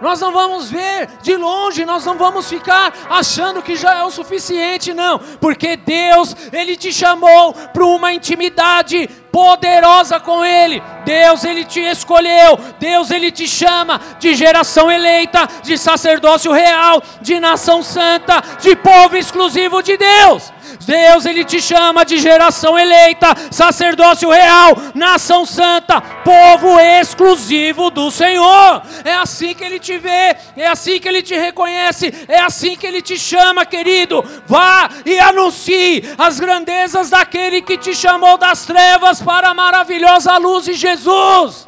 Nós não vamos ver de longe, nós não vamos ficar achando que já é o suficiente, não, porque Deus, Ele te chamou para uma intimidade poderosa com Ele. Deus, Ele te escolheu, Deus, Ele te chama de geração eleita, de sacerdócio real, de nação santa, de povo exclusivo de Deus. Deus, Ele te chama de geração eleita, sacerdócio real, nação santa, povo exclusivo do Senhor. É assim que Ele te vê, é assim que Ele te reconhece, é assim que Ele te chama, querido. Vá e anuncie as grandezas daquele que te chamou das trevas para a maravilhosa luz de Jesus.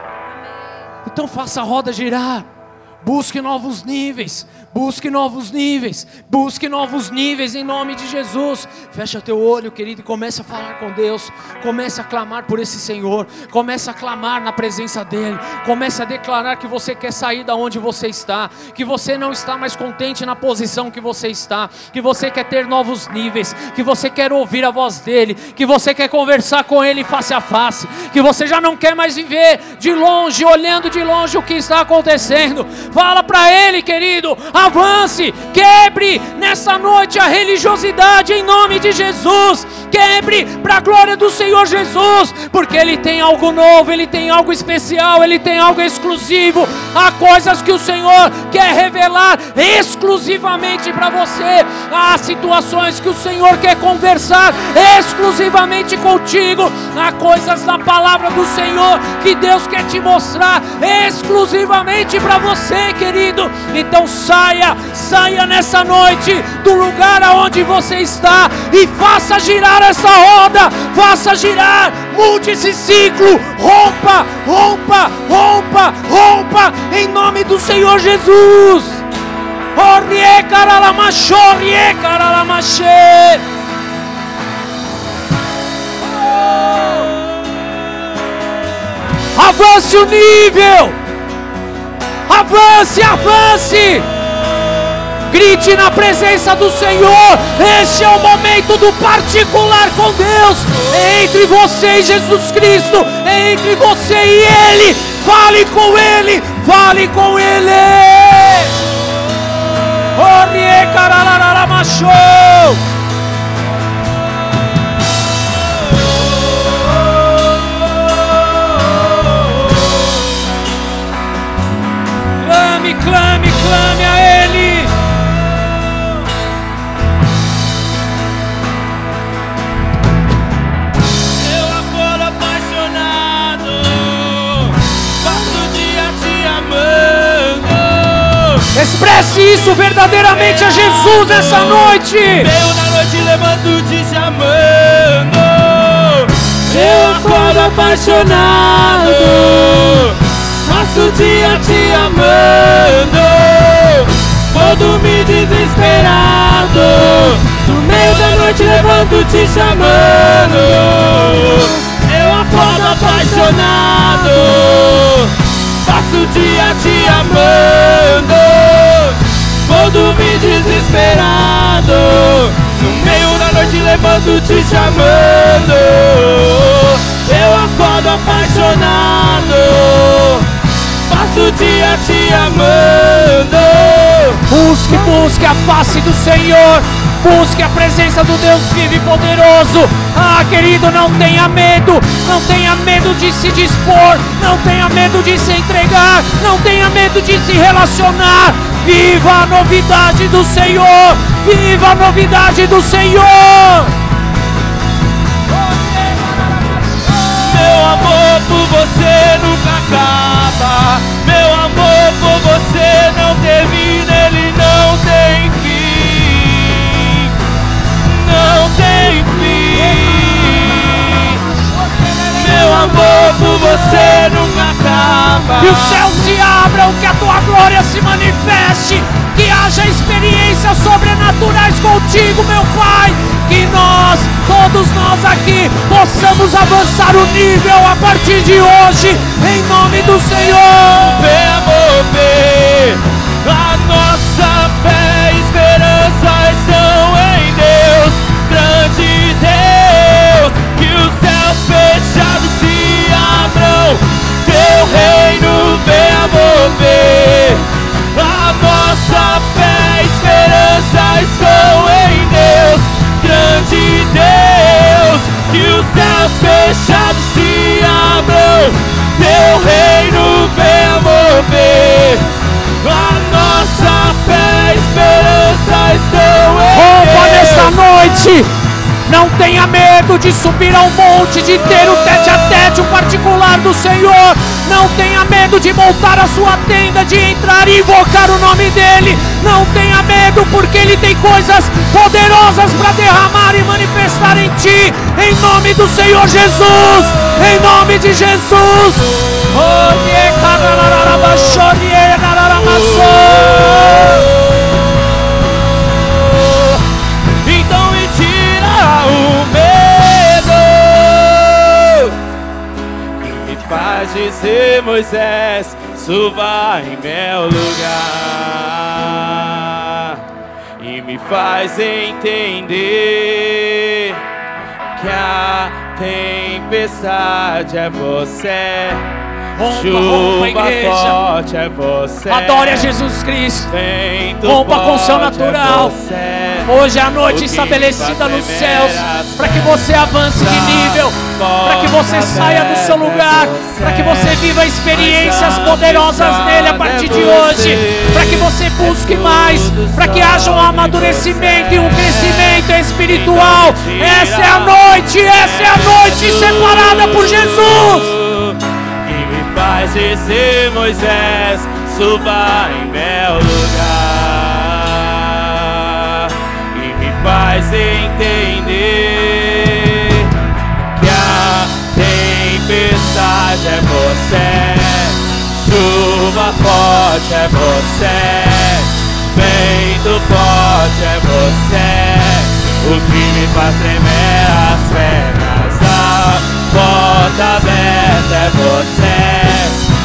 Então faça a roda girar Busque novos níveis. Busque novos níveis, busque novos níveis em nome de Jesus. Fecha teu olho, querido, e comece a falar com Deus. Comece a clamar por esse Senhor. Comece a clamar na presença dEle. Comece a declarar que você quer sair da onde você está, que você não está mais contente na posição que você está, que você quer ter novos níveis, que você quer ouvir a voz dEle, que você quer conversar com Ele face a face, que você já não quer mais viver de longe, olhando de longe o que está acontecendo. Fala para Ele, querido avance, quebre nessa noite a religiosidade em nome de Jesus, quebre para a glória do Senhor Jesus, porque Ele tem algo novo, Ele tem algo especial, Ele tem algo exclusivo. Há coisas que o Senhor quer revelar exclusivamente para você, há situações que o Senhor quer conversar exclusivamente contigo, há coisas na palavra do Senhor que Deus quer te mostrar exclusivamente para você, querido. Então sai saia, saia nessa noite do lugar aonde você está e faça girar essa roda, faça girar, mude esse ciclo, rompa, rompa, rompa, rompa, em nome do Senhor Jesus. Avance o nível! Avance, avance! Grite na presença do Senhor. Este é o momento do particular com Deus. Entre você e Jesus Cristo, entre você e Ele. Fale com Ele, fale com Ele. Orie caralararamachou. Expresse isso verdadeiramente a Jesus essa noite.
Eu na noite levanto te chamando. Eu acordo apaixonado. Passo o dia te amando. Vou dormir desesperado. No meio da noite levanto te chamando. Eu acordo apaixonado. Dia te amando. Vou dormir desesperado No meio da noite levando te chamando. Eu acordo apaixonado Passo o dia te amando
Busque, busque a face do Senhor Busque a presença do Deus vivo e poderoso. Ah, querido, não tenha medo. Não tenha medo de se dispor. Não tenha medo de se entregar. Não tenha medo de se relacionar. Viva a novidade do Senhor. Viva a novidade do Senhor.
Meu amor por você nunca acaba. Amor por você nunca acaba.
Que os céus se abram, que a tua glória se manifeste, que haja experiências sobrenaturais contigo, meu Pai. Que nós, todos nós aqui, possamos avançar o nível a partir de hoje, em nome do Senhor.
Vem, amor, vem. A nossa fé e esperança estão em Deus grande Deus, que os céus fechados se reino venha mover. A nossa fé e esperança estão em Deus, grande Deus, que os céus fechados se abram, teu reino venha mover. A nossa fé e esperança estão em Deus.
nessa noite. Não tenha medo de subir ao monte, de ter o tete a tete, o particular do Senhor. Não tenha medo de montar a sua tenda, de entrar e invocar o nome dEle. Não tenha medo, porque Ele tem coisas poderosas para derramar e manifestar em ti. Em nome do Senhor Jesus. Em nome de Jesus. Oh, yeah,
dizer Moisés, suba em meu lugar e me faz entender que a tempestade é você.
Rompa, rompa, igreja.
forte é você.
Adore a Jesus Cristo.
Vento
Rompa com o céu
forte
natural.
É.
Hoje é a noite estabelecida nos céus, para que você avance de nível, para que você saia do seu lugar, para que você viva experiências poderosas nele a partir de hoje, para que você busque mais, para que haja um amadurecimento e um crescimento espiritual. Essa é a noite, essa é a noite separada por Jesus.
Faz dizer Moisés, suba em meu lugar. E me faz entender que a tempestade é você. Chuva forte é você. Vento forte é você. O que me faz tremer as pernas. A porta aberta é você.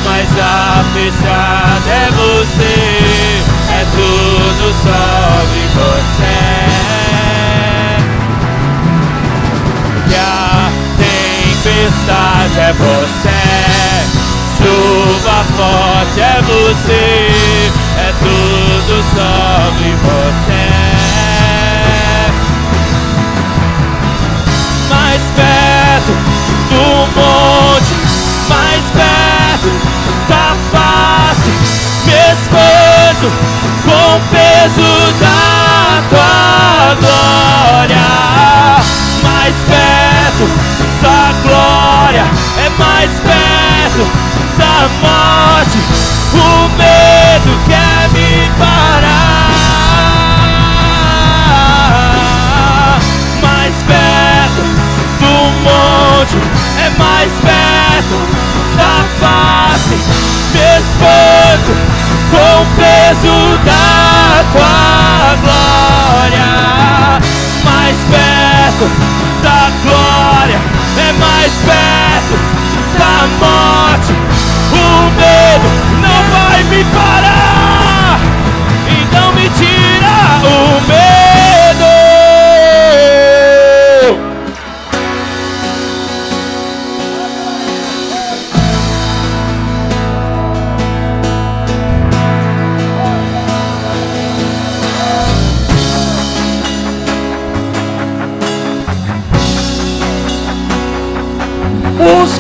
Mas a fechada é você. É tudo sobre você que a tempestade é você, chuva forte é você, é tudo sobre você. Mais perto do monte, mais perto escondo com o peso da tua glória mais perto da glória, é mais perto da morte. O medo quer me parar. Mais perto do monte, é mais perto peso da tua glória mais perto da glória, é mais perto da morte. O medo não vai me parar, então me tira o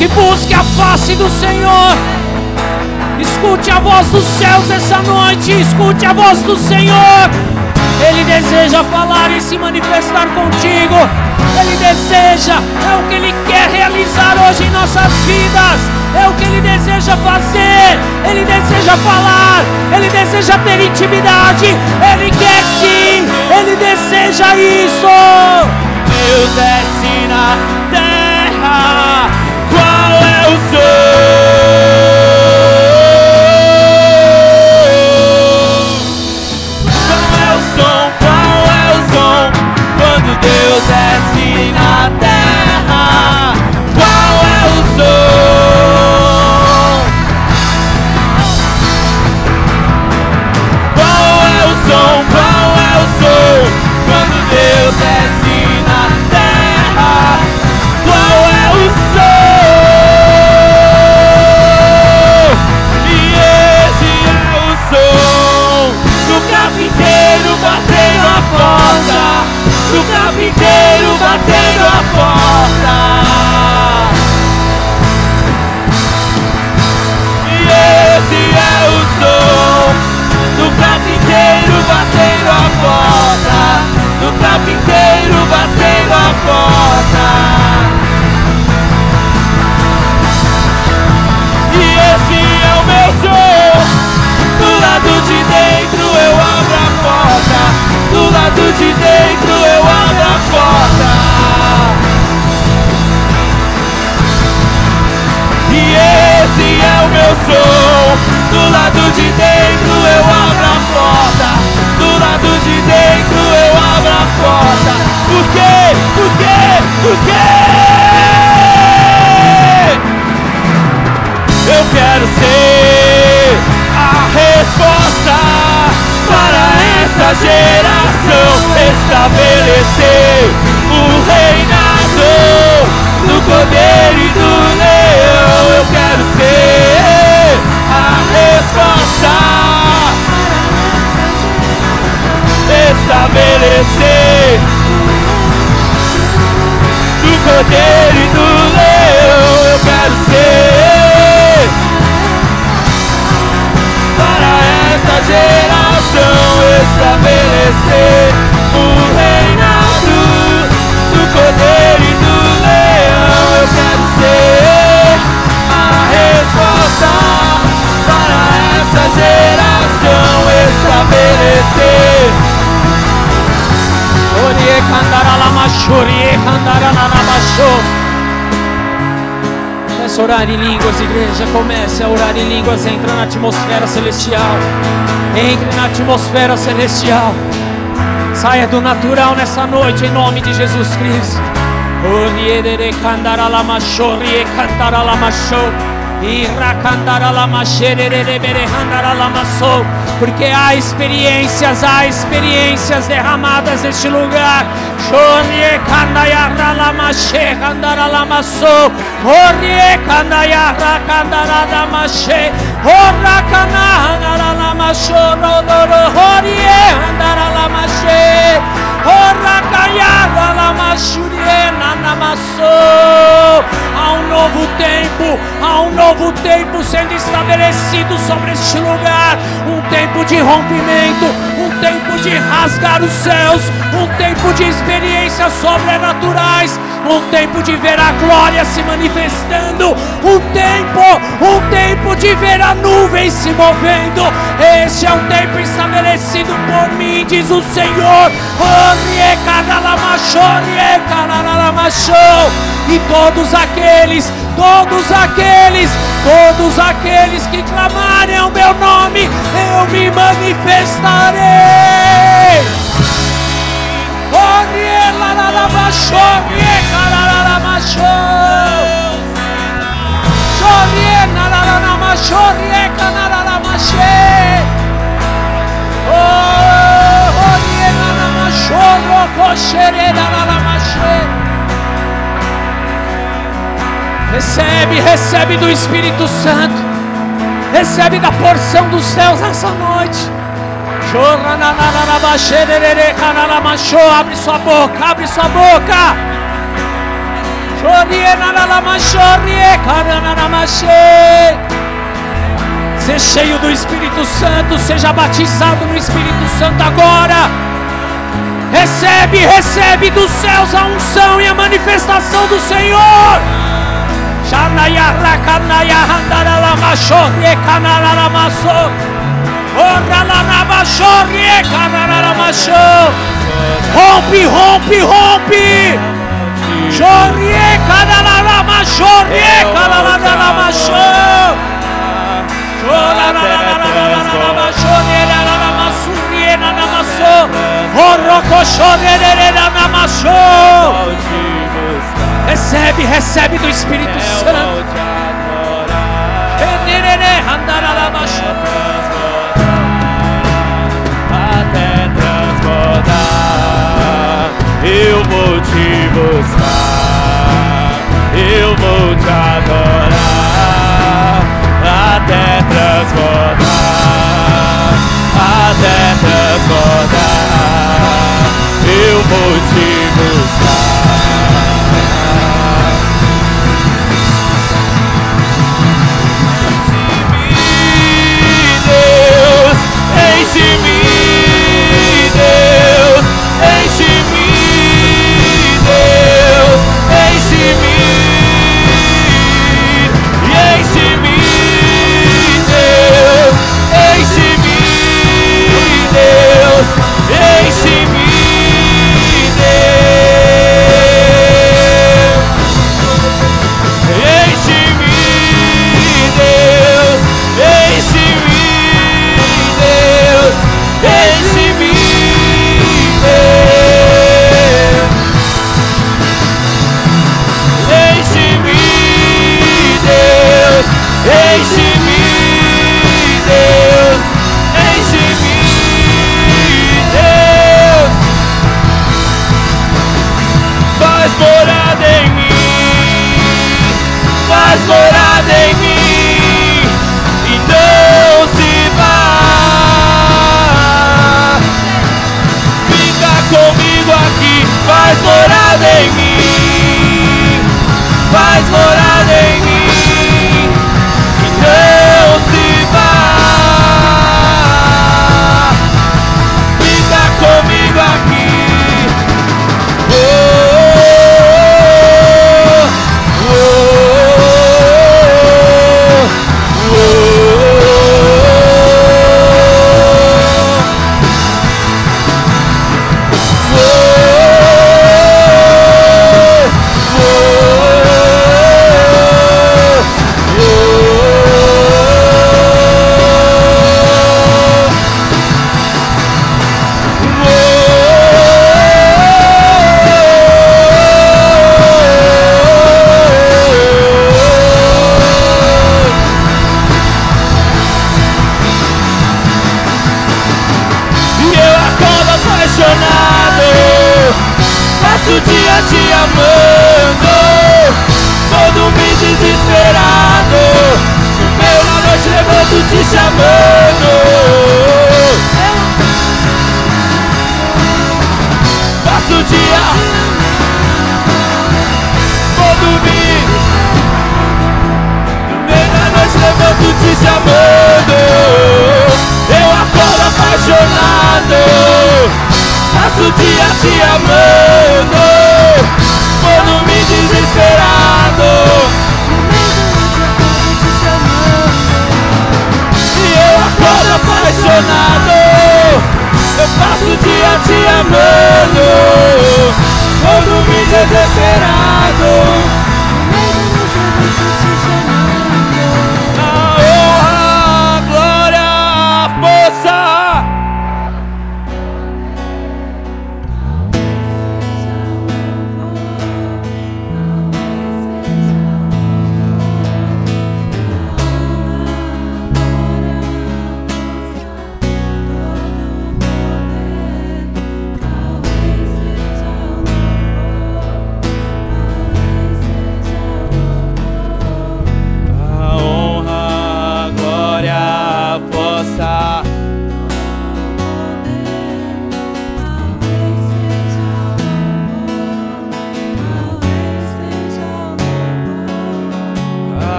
Busque, busque a face do Senhor. Escute a voz dos céus essa noite. Escute a voz do Senhor. Ele deseja falar e se manifestar contigo. Ele deseja, é o que Ele quer realizar hoje em nossas vidas. É o que Ele deseja fazer. Ele deseja falar. Ele deseja ter intimidade. Ele quer sim. Ele deseja isso.
Deus desce na Deus desce na terra. Qual é o som? Qual é o som? Qual é o som? Quando Deus desce batendo a porta. Do carpinteiro batendo a porta. E esse é o meu som. Do lado de dentro Por quê? Eu quero ser a resposta para essa geração estabelecer o reinado do poder e do leão. Eu quero ser a resposta estabelecer poder e do leão. Eu quero ser para essa geração estabelecer o reinado do poder e do leão. Eu quero ser a resposta para essa geração estabelecer.
Orie candará la machorie candará la namachô. Comece a orar em línguas, igreja. Comece a orar em línguas. Entra na atmosfera celestial. Entre na atmosfera celestial. Saia do natural nessa noite em nome de Jesus Cristo. Orie de candará la machorie candará la machô. Porque há experiências, há experiências derramadas neste lugar. Há um novo tempo, há um novo tempo sendo estabelecido sobre este lugar. Um tempo de rompimento, um tempo de rasgar os céus, um tempo de experiências sobrenaturais, um tempo de ver a glória se manifestando, um tempo, um tempo de ver a nuvem se movendo. Este é um tempo estabelecido por mim, diz o Senhor. E todos aqueles, todos aqueles, todos aqueles que clamarem ao meu nome, eu me manifestarei. Recebe, recebe do Espírito Santo. Recebe da porção dos céus nessa noite. Abre sua boca, abre sua boca. Ser cheio do Espírito Santo, seja batizado no Espírito Santo agora. Recebe, recebe dos céus a unção e a manifestação do Senhor. Şanaya rakanaya handaralama şorye kanaralama sor. Oralanama şorye kanaralama şor. Hompi hompi hompi. Şorye kanaralama şorye kanaralama şor. Şoraralama şorye lanama surye lanama sor. Horroko şorye lanama şor. Recebe, recebe do Espírito Santo.
Até transbordar, eu vou te buscar, eu vou te adorar. Até transbordar, até transbordar, eu vou te buscar. Morada em mim, faz morada em mim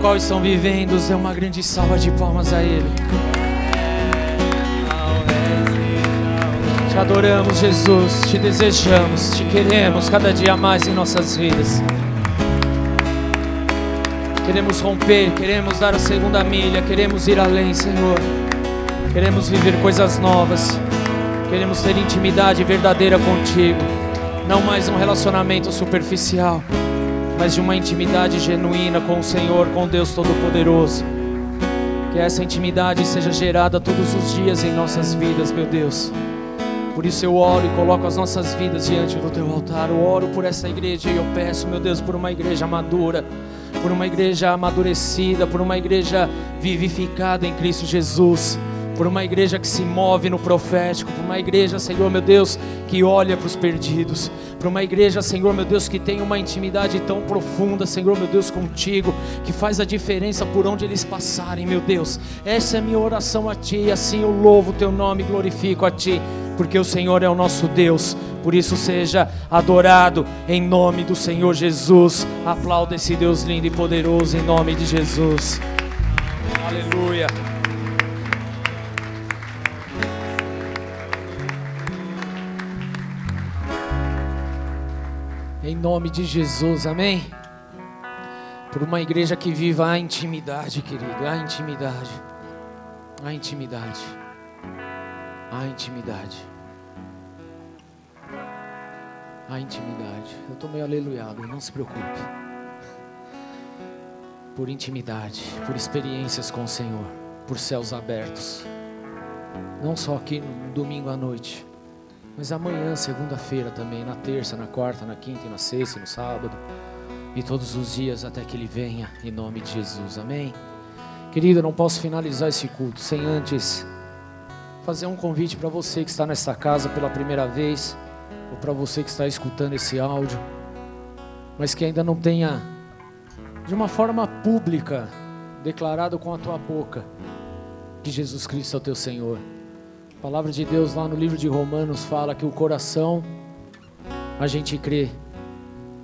qual estão vivendo, dê uma grande salva de palmas a Ele. Te adoramos, Jesus, te desejamos, te queremos cada dia mais em nossas vidas. Queremos romper, queremos dar a segunda milha, queremos ir além, Senhor. Queremos viver coisas novas. Queremos ter intimidade verdadeira contigo. Não mais um relacionamento superficial, mas de uma intimidade genuína com o Senhor, com Deus Todo-Poderoso. Que essa intimidade seja gerada todos os dias em nossas vidas, meu Deus. Por isso eu oro e coloco as nossas vidas diante do teu altar. Eu oro por essa igreja e eu peço, meu Deus, por uma igreja madura, por uma igreja amadurecida, por uma igreja vivificada em Cristo Jesus. Por uma igreja que se move no profético, por uma igreja, Senhor meu Deus, que olha para os perdidos, por uma igreja, Senhor meu Deus, que tem uma intimidade tão profunda, Senhor meu Deus, contigo, que faz a diferença por onde eles passarem, meu Deus. Essa é a minha oração a Ti, e assim eu louvo o Teu nome glorifico a Ti, porque o Senhor é o nosso Deus, por isso seja adorado em nome do Senhor Jesus. Aplauda esse Deus lindo e poderoso em nome de Jesus. Aleluia. Em nome de Jesus, amém? Por uma igreja que viva a intimidade, querido, a intimidade, a intimidade, a intimidade, a intimidade. Eu estou meio aleluiado, não se preocupe. Por intimidade, por experiências com o Senhor, por céus abertos, não só aqui no domingo à noite, Mas amanhã, segunda-feira também, na terça, na quarta, na quinta e na sexta e no sábado. E todos os dias até que Ele venha, em nome de Jesus. Amém? Querido, eu não posso finalizar esse culto sem antes fazer um convite para você que está nessa casa pela primeira vez, ou para você que está escutando esse áudio, mas que ainda não tenha, de uma forma pública, declarado com a tua boca que Jesus Cristo é o teu Senhor. A palavra de Deus lá no livro de Romanos fala que o coração a gente crê,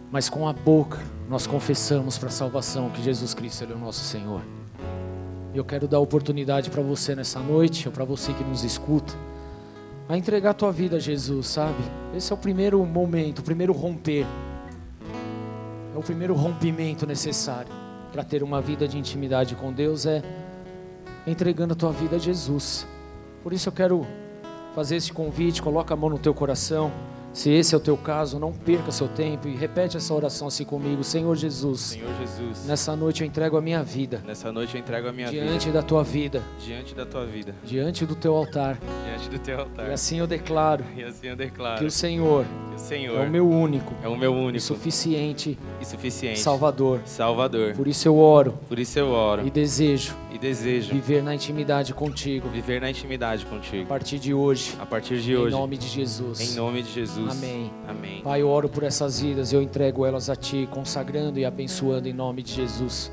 mas com a boca nós confessamos para a salvação que Jesus Cristo é o nosso Senhor. E eu quero dar oportunidade para você nessa noite, ou para você que nos escuta, a entregar a tua vida a Jesus, sabe? Esse é o primeiro momento, o primeiro romper. É o primeiro rompimento necessário para ter uma vida de intimidade com Deus é entregando a tua vida a Jesus. Por isso eu quero fazer esse convite, coloca a mão no teu coração. Se esse é o teu caso, não perca seu tempo e repete essa oração assim comigo. Senhor Jesus.
Senhor Jesus.
Nessa noite eu entrego a minha vida.
Nessa noite eu entrego a minha
diante
vida.
da tua vida.
Diante da tua vida.
Diante do teu altar.
Diante do teu altar.
E assim eu declaro.
E assim eu declaro.
Que o Senhor.
Que o Senhor
é o meu único.
É o meu único.
E suficiente.
E suficiente.
Salvador.
Salvador.
Por isso eu oro.
Por isso eu oro.
E desejo.
E desejo
viver na intimidade contigo.
Viver na intimidade contigo.
A partir de hoje.
A partir de hoje.
Em nome de Jesus.
Em nome de Jesus.
Amém.
Amém.
Pai, eu oro por essas vidas, eu entrego elas a Ti, consagrando e abençoando em nome de Jesus.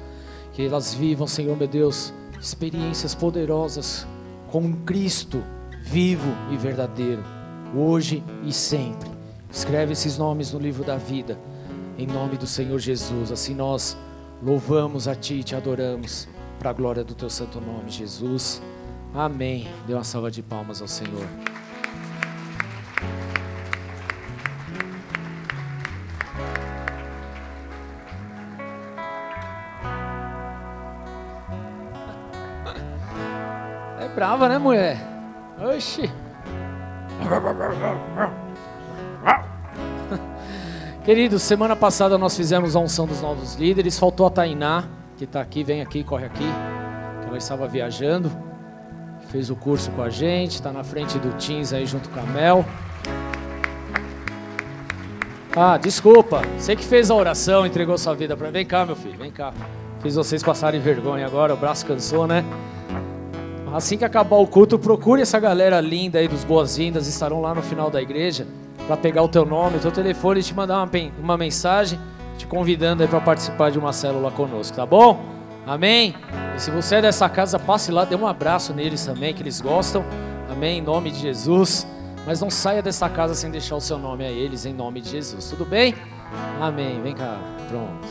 Que elas vivam, Senhor meu Deus, experiências poderosas com Cristo vivo e verdadeiro, hoje e sempre. Escreve esses nomes no livro da vida, em nome do Senhor Jesus. Assim nós louvamos a Ti e te adoramos, para a glória do Teu santo nome, Jesus. Amém. Dê uma salva de palmas ao Senhor. Brava, né, mulher? Oxi. (laughs) Queridos, semana passada nós fizemos a unção dos novos líderes. Faltou a Tainá, que está aqui, vem aqui, corre aqui. Ela estava viajando, fez o curso com a gente, está na frente do Teams aí junto com a Mel. Ah, desculpa, você que fez a oração, entregou sua vida para. Vem cá, meu filho, vem cá. Fiz vocês passarem vergonha agora, o braço cansou, né? Assim que acabar o culto, procure essa galera linda aí dos boas-vindas, estarão lá no final da igreja para pegar o teu nome, o teu telefone e te mandar uma, uma mensagem te convidando aí para participar de uma célula conosco, tá bom? Amém? E se você é dessa casa, passe lá, dê um abraço neles também, que eles gostam. Amém? Em nome de Jesus. Mas não saia dessa casa sem deixar o seu nome a eles, em nome de Jesus. Tudo bem? Amém. Vem cá, pronto.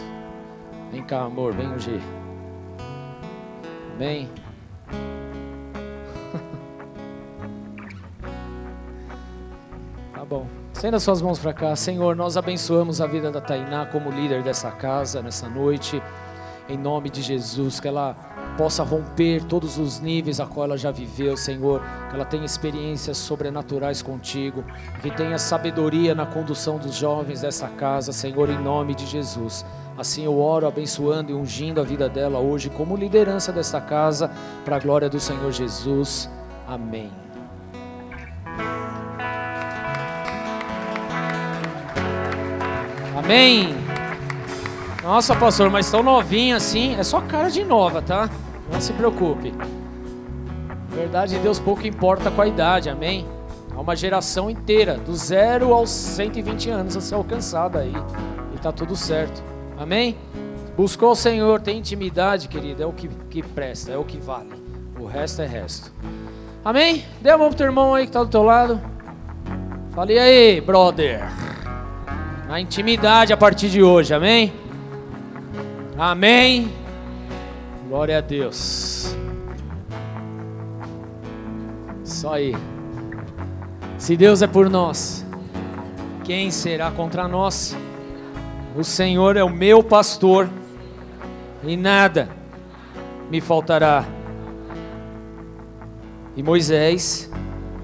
Vem cá, amor, vem hoje. Amém. Bom. Estenda suas mãos para cá. Senhor, nós abençoamos a vida da Tainá como líder dessa casa nessa noite. Em nome de Jesus, que ela possa romper todos os níveis a qual ela já viveu, Senhor. Que ela tenha experiências sobrenaturais contigo. Que tenha sabedoria na condução dos jovens dessa casa, Senhor, em nome de Jesus. Assim eu oro, abençoando e ungindo a vida dela hoje como liderança desta casa, para a glória do Senhor Jesus. Amém. Amém. Nossa, pastor, mas tão novinha assim. É só cara de nova, tá? Não se preocupe. Verdade de Deus pouco importa com a idade, amém? Há uma geração inteira, do zero aos 120 anos a ser alcançada aí. E tá tudo certo. Amém? Buscou o Senhor, tem intimidade, querido, é o que, que presta, é o que vale. O resto é resto. Amém? Dê a mão pro teu irmão aí que tá do teu lado. Fale aí, brother na intimidade a partir de hoje, amém? Amém. Glória a Deus. Só aí. Se Deus é por nós, quem será contra nós? O Senhor é o meu pastor e nada me faltará. E Moisés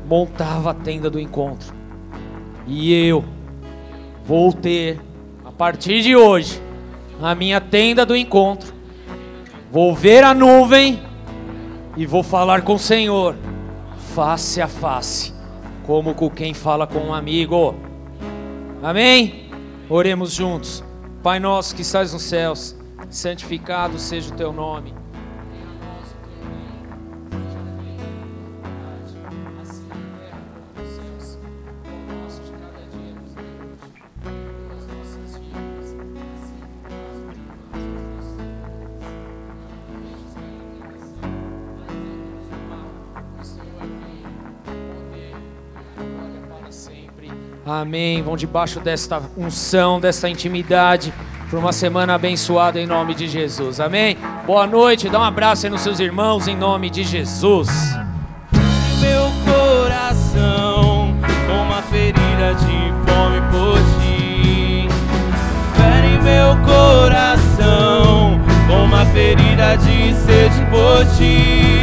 montava a tenda do encontro. E eu vou ter, a partir de hoje, a minha tenda do encontro. Vou ver a nuvem e vou falar com o Senhor, face a face, como com quem fala com um amigo. Amém? Oremos juntos. Pai nosso que estás nos céus, santificado seja o teu nome. Amém. Vão debaixo desta unção, desta intimidade, por uma semana abençoada em nome de Jesus. Amém. Boa noite. Dá um abraço aí nos seus irmãos em nome de Jesus.
Meu coração, uma ferida de fome por ti. Fere meu coração, uma ferida de sede por ti.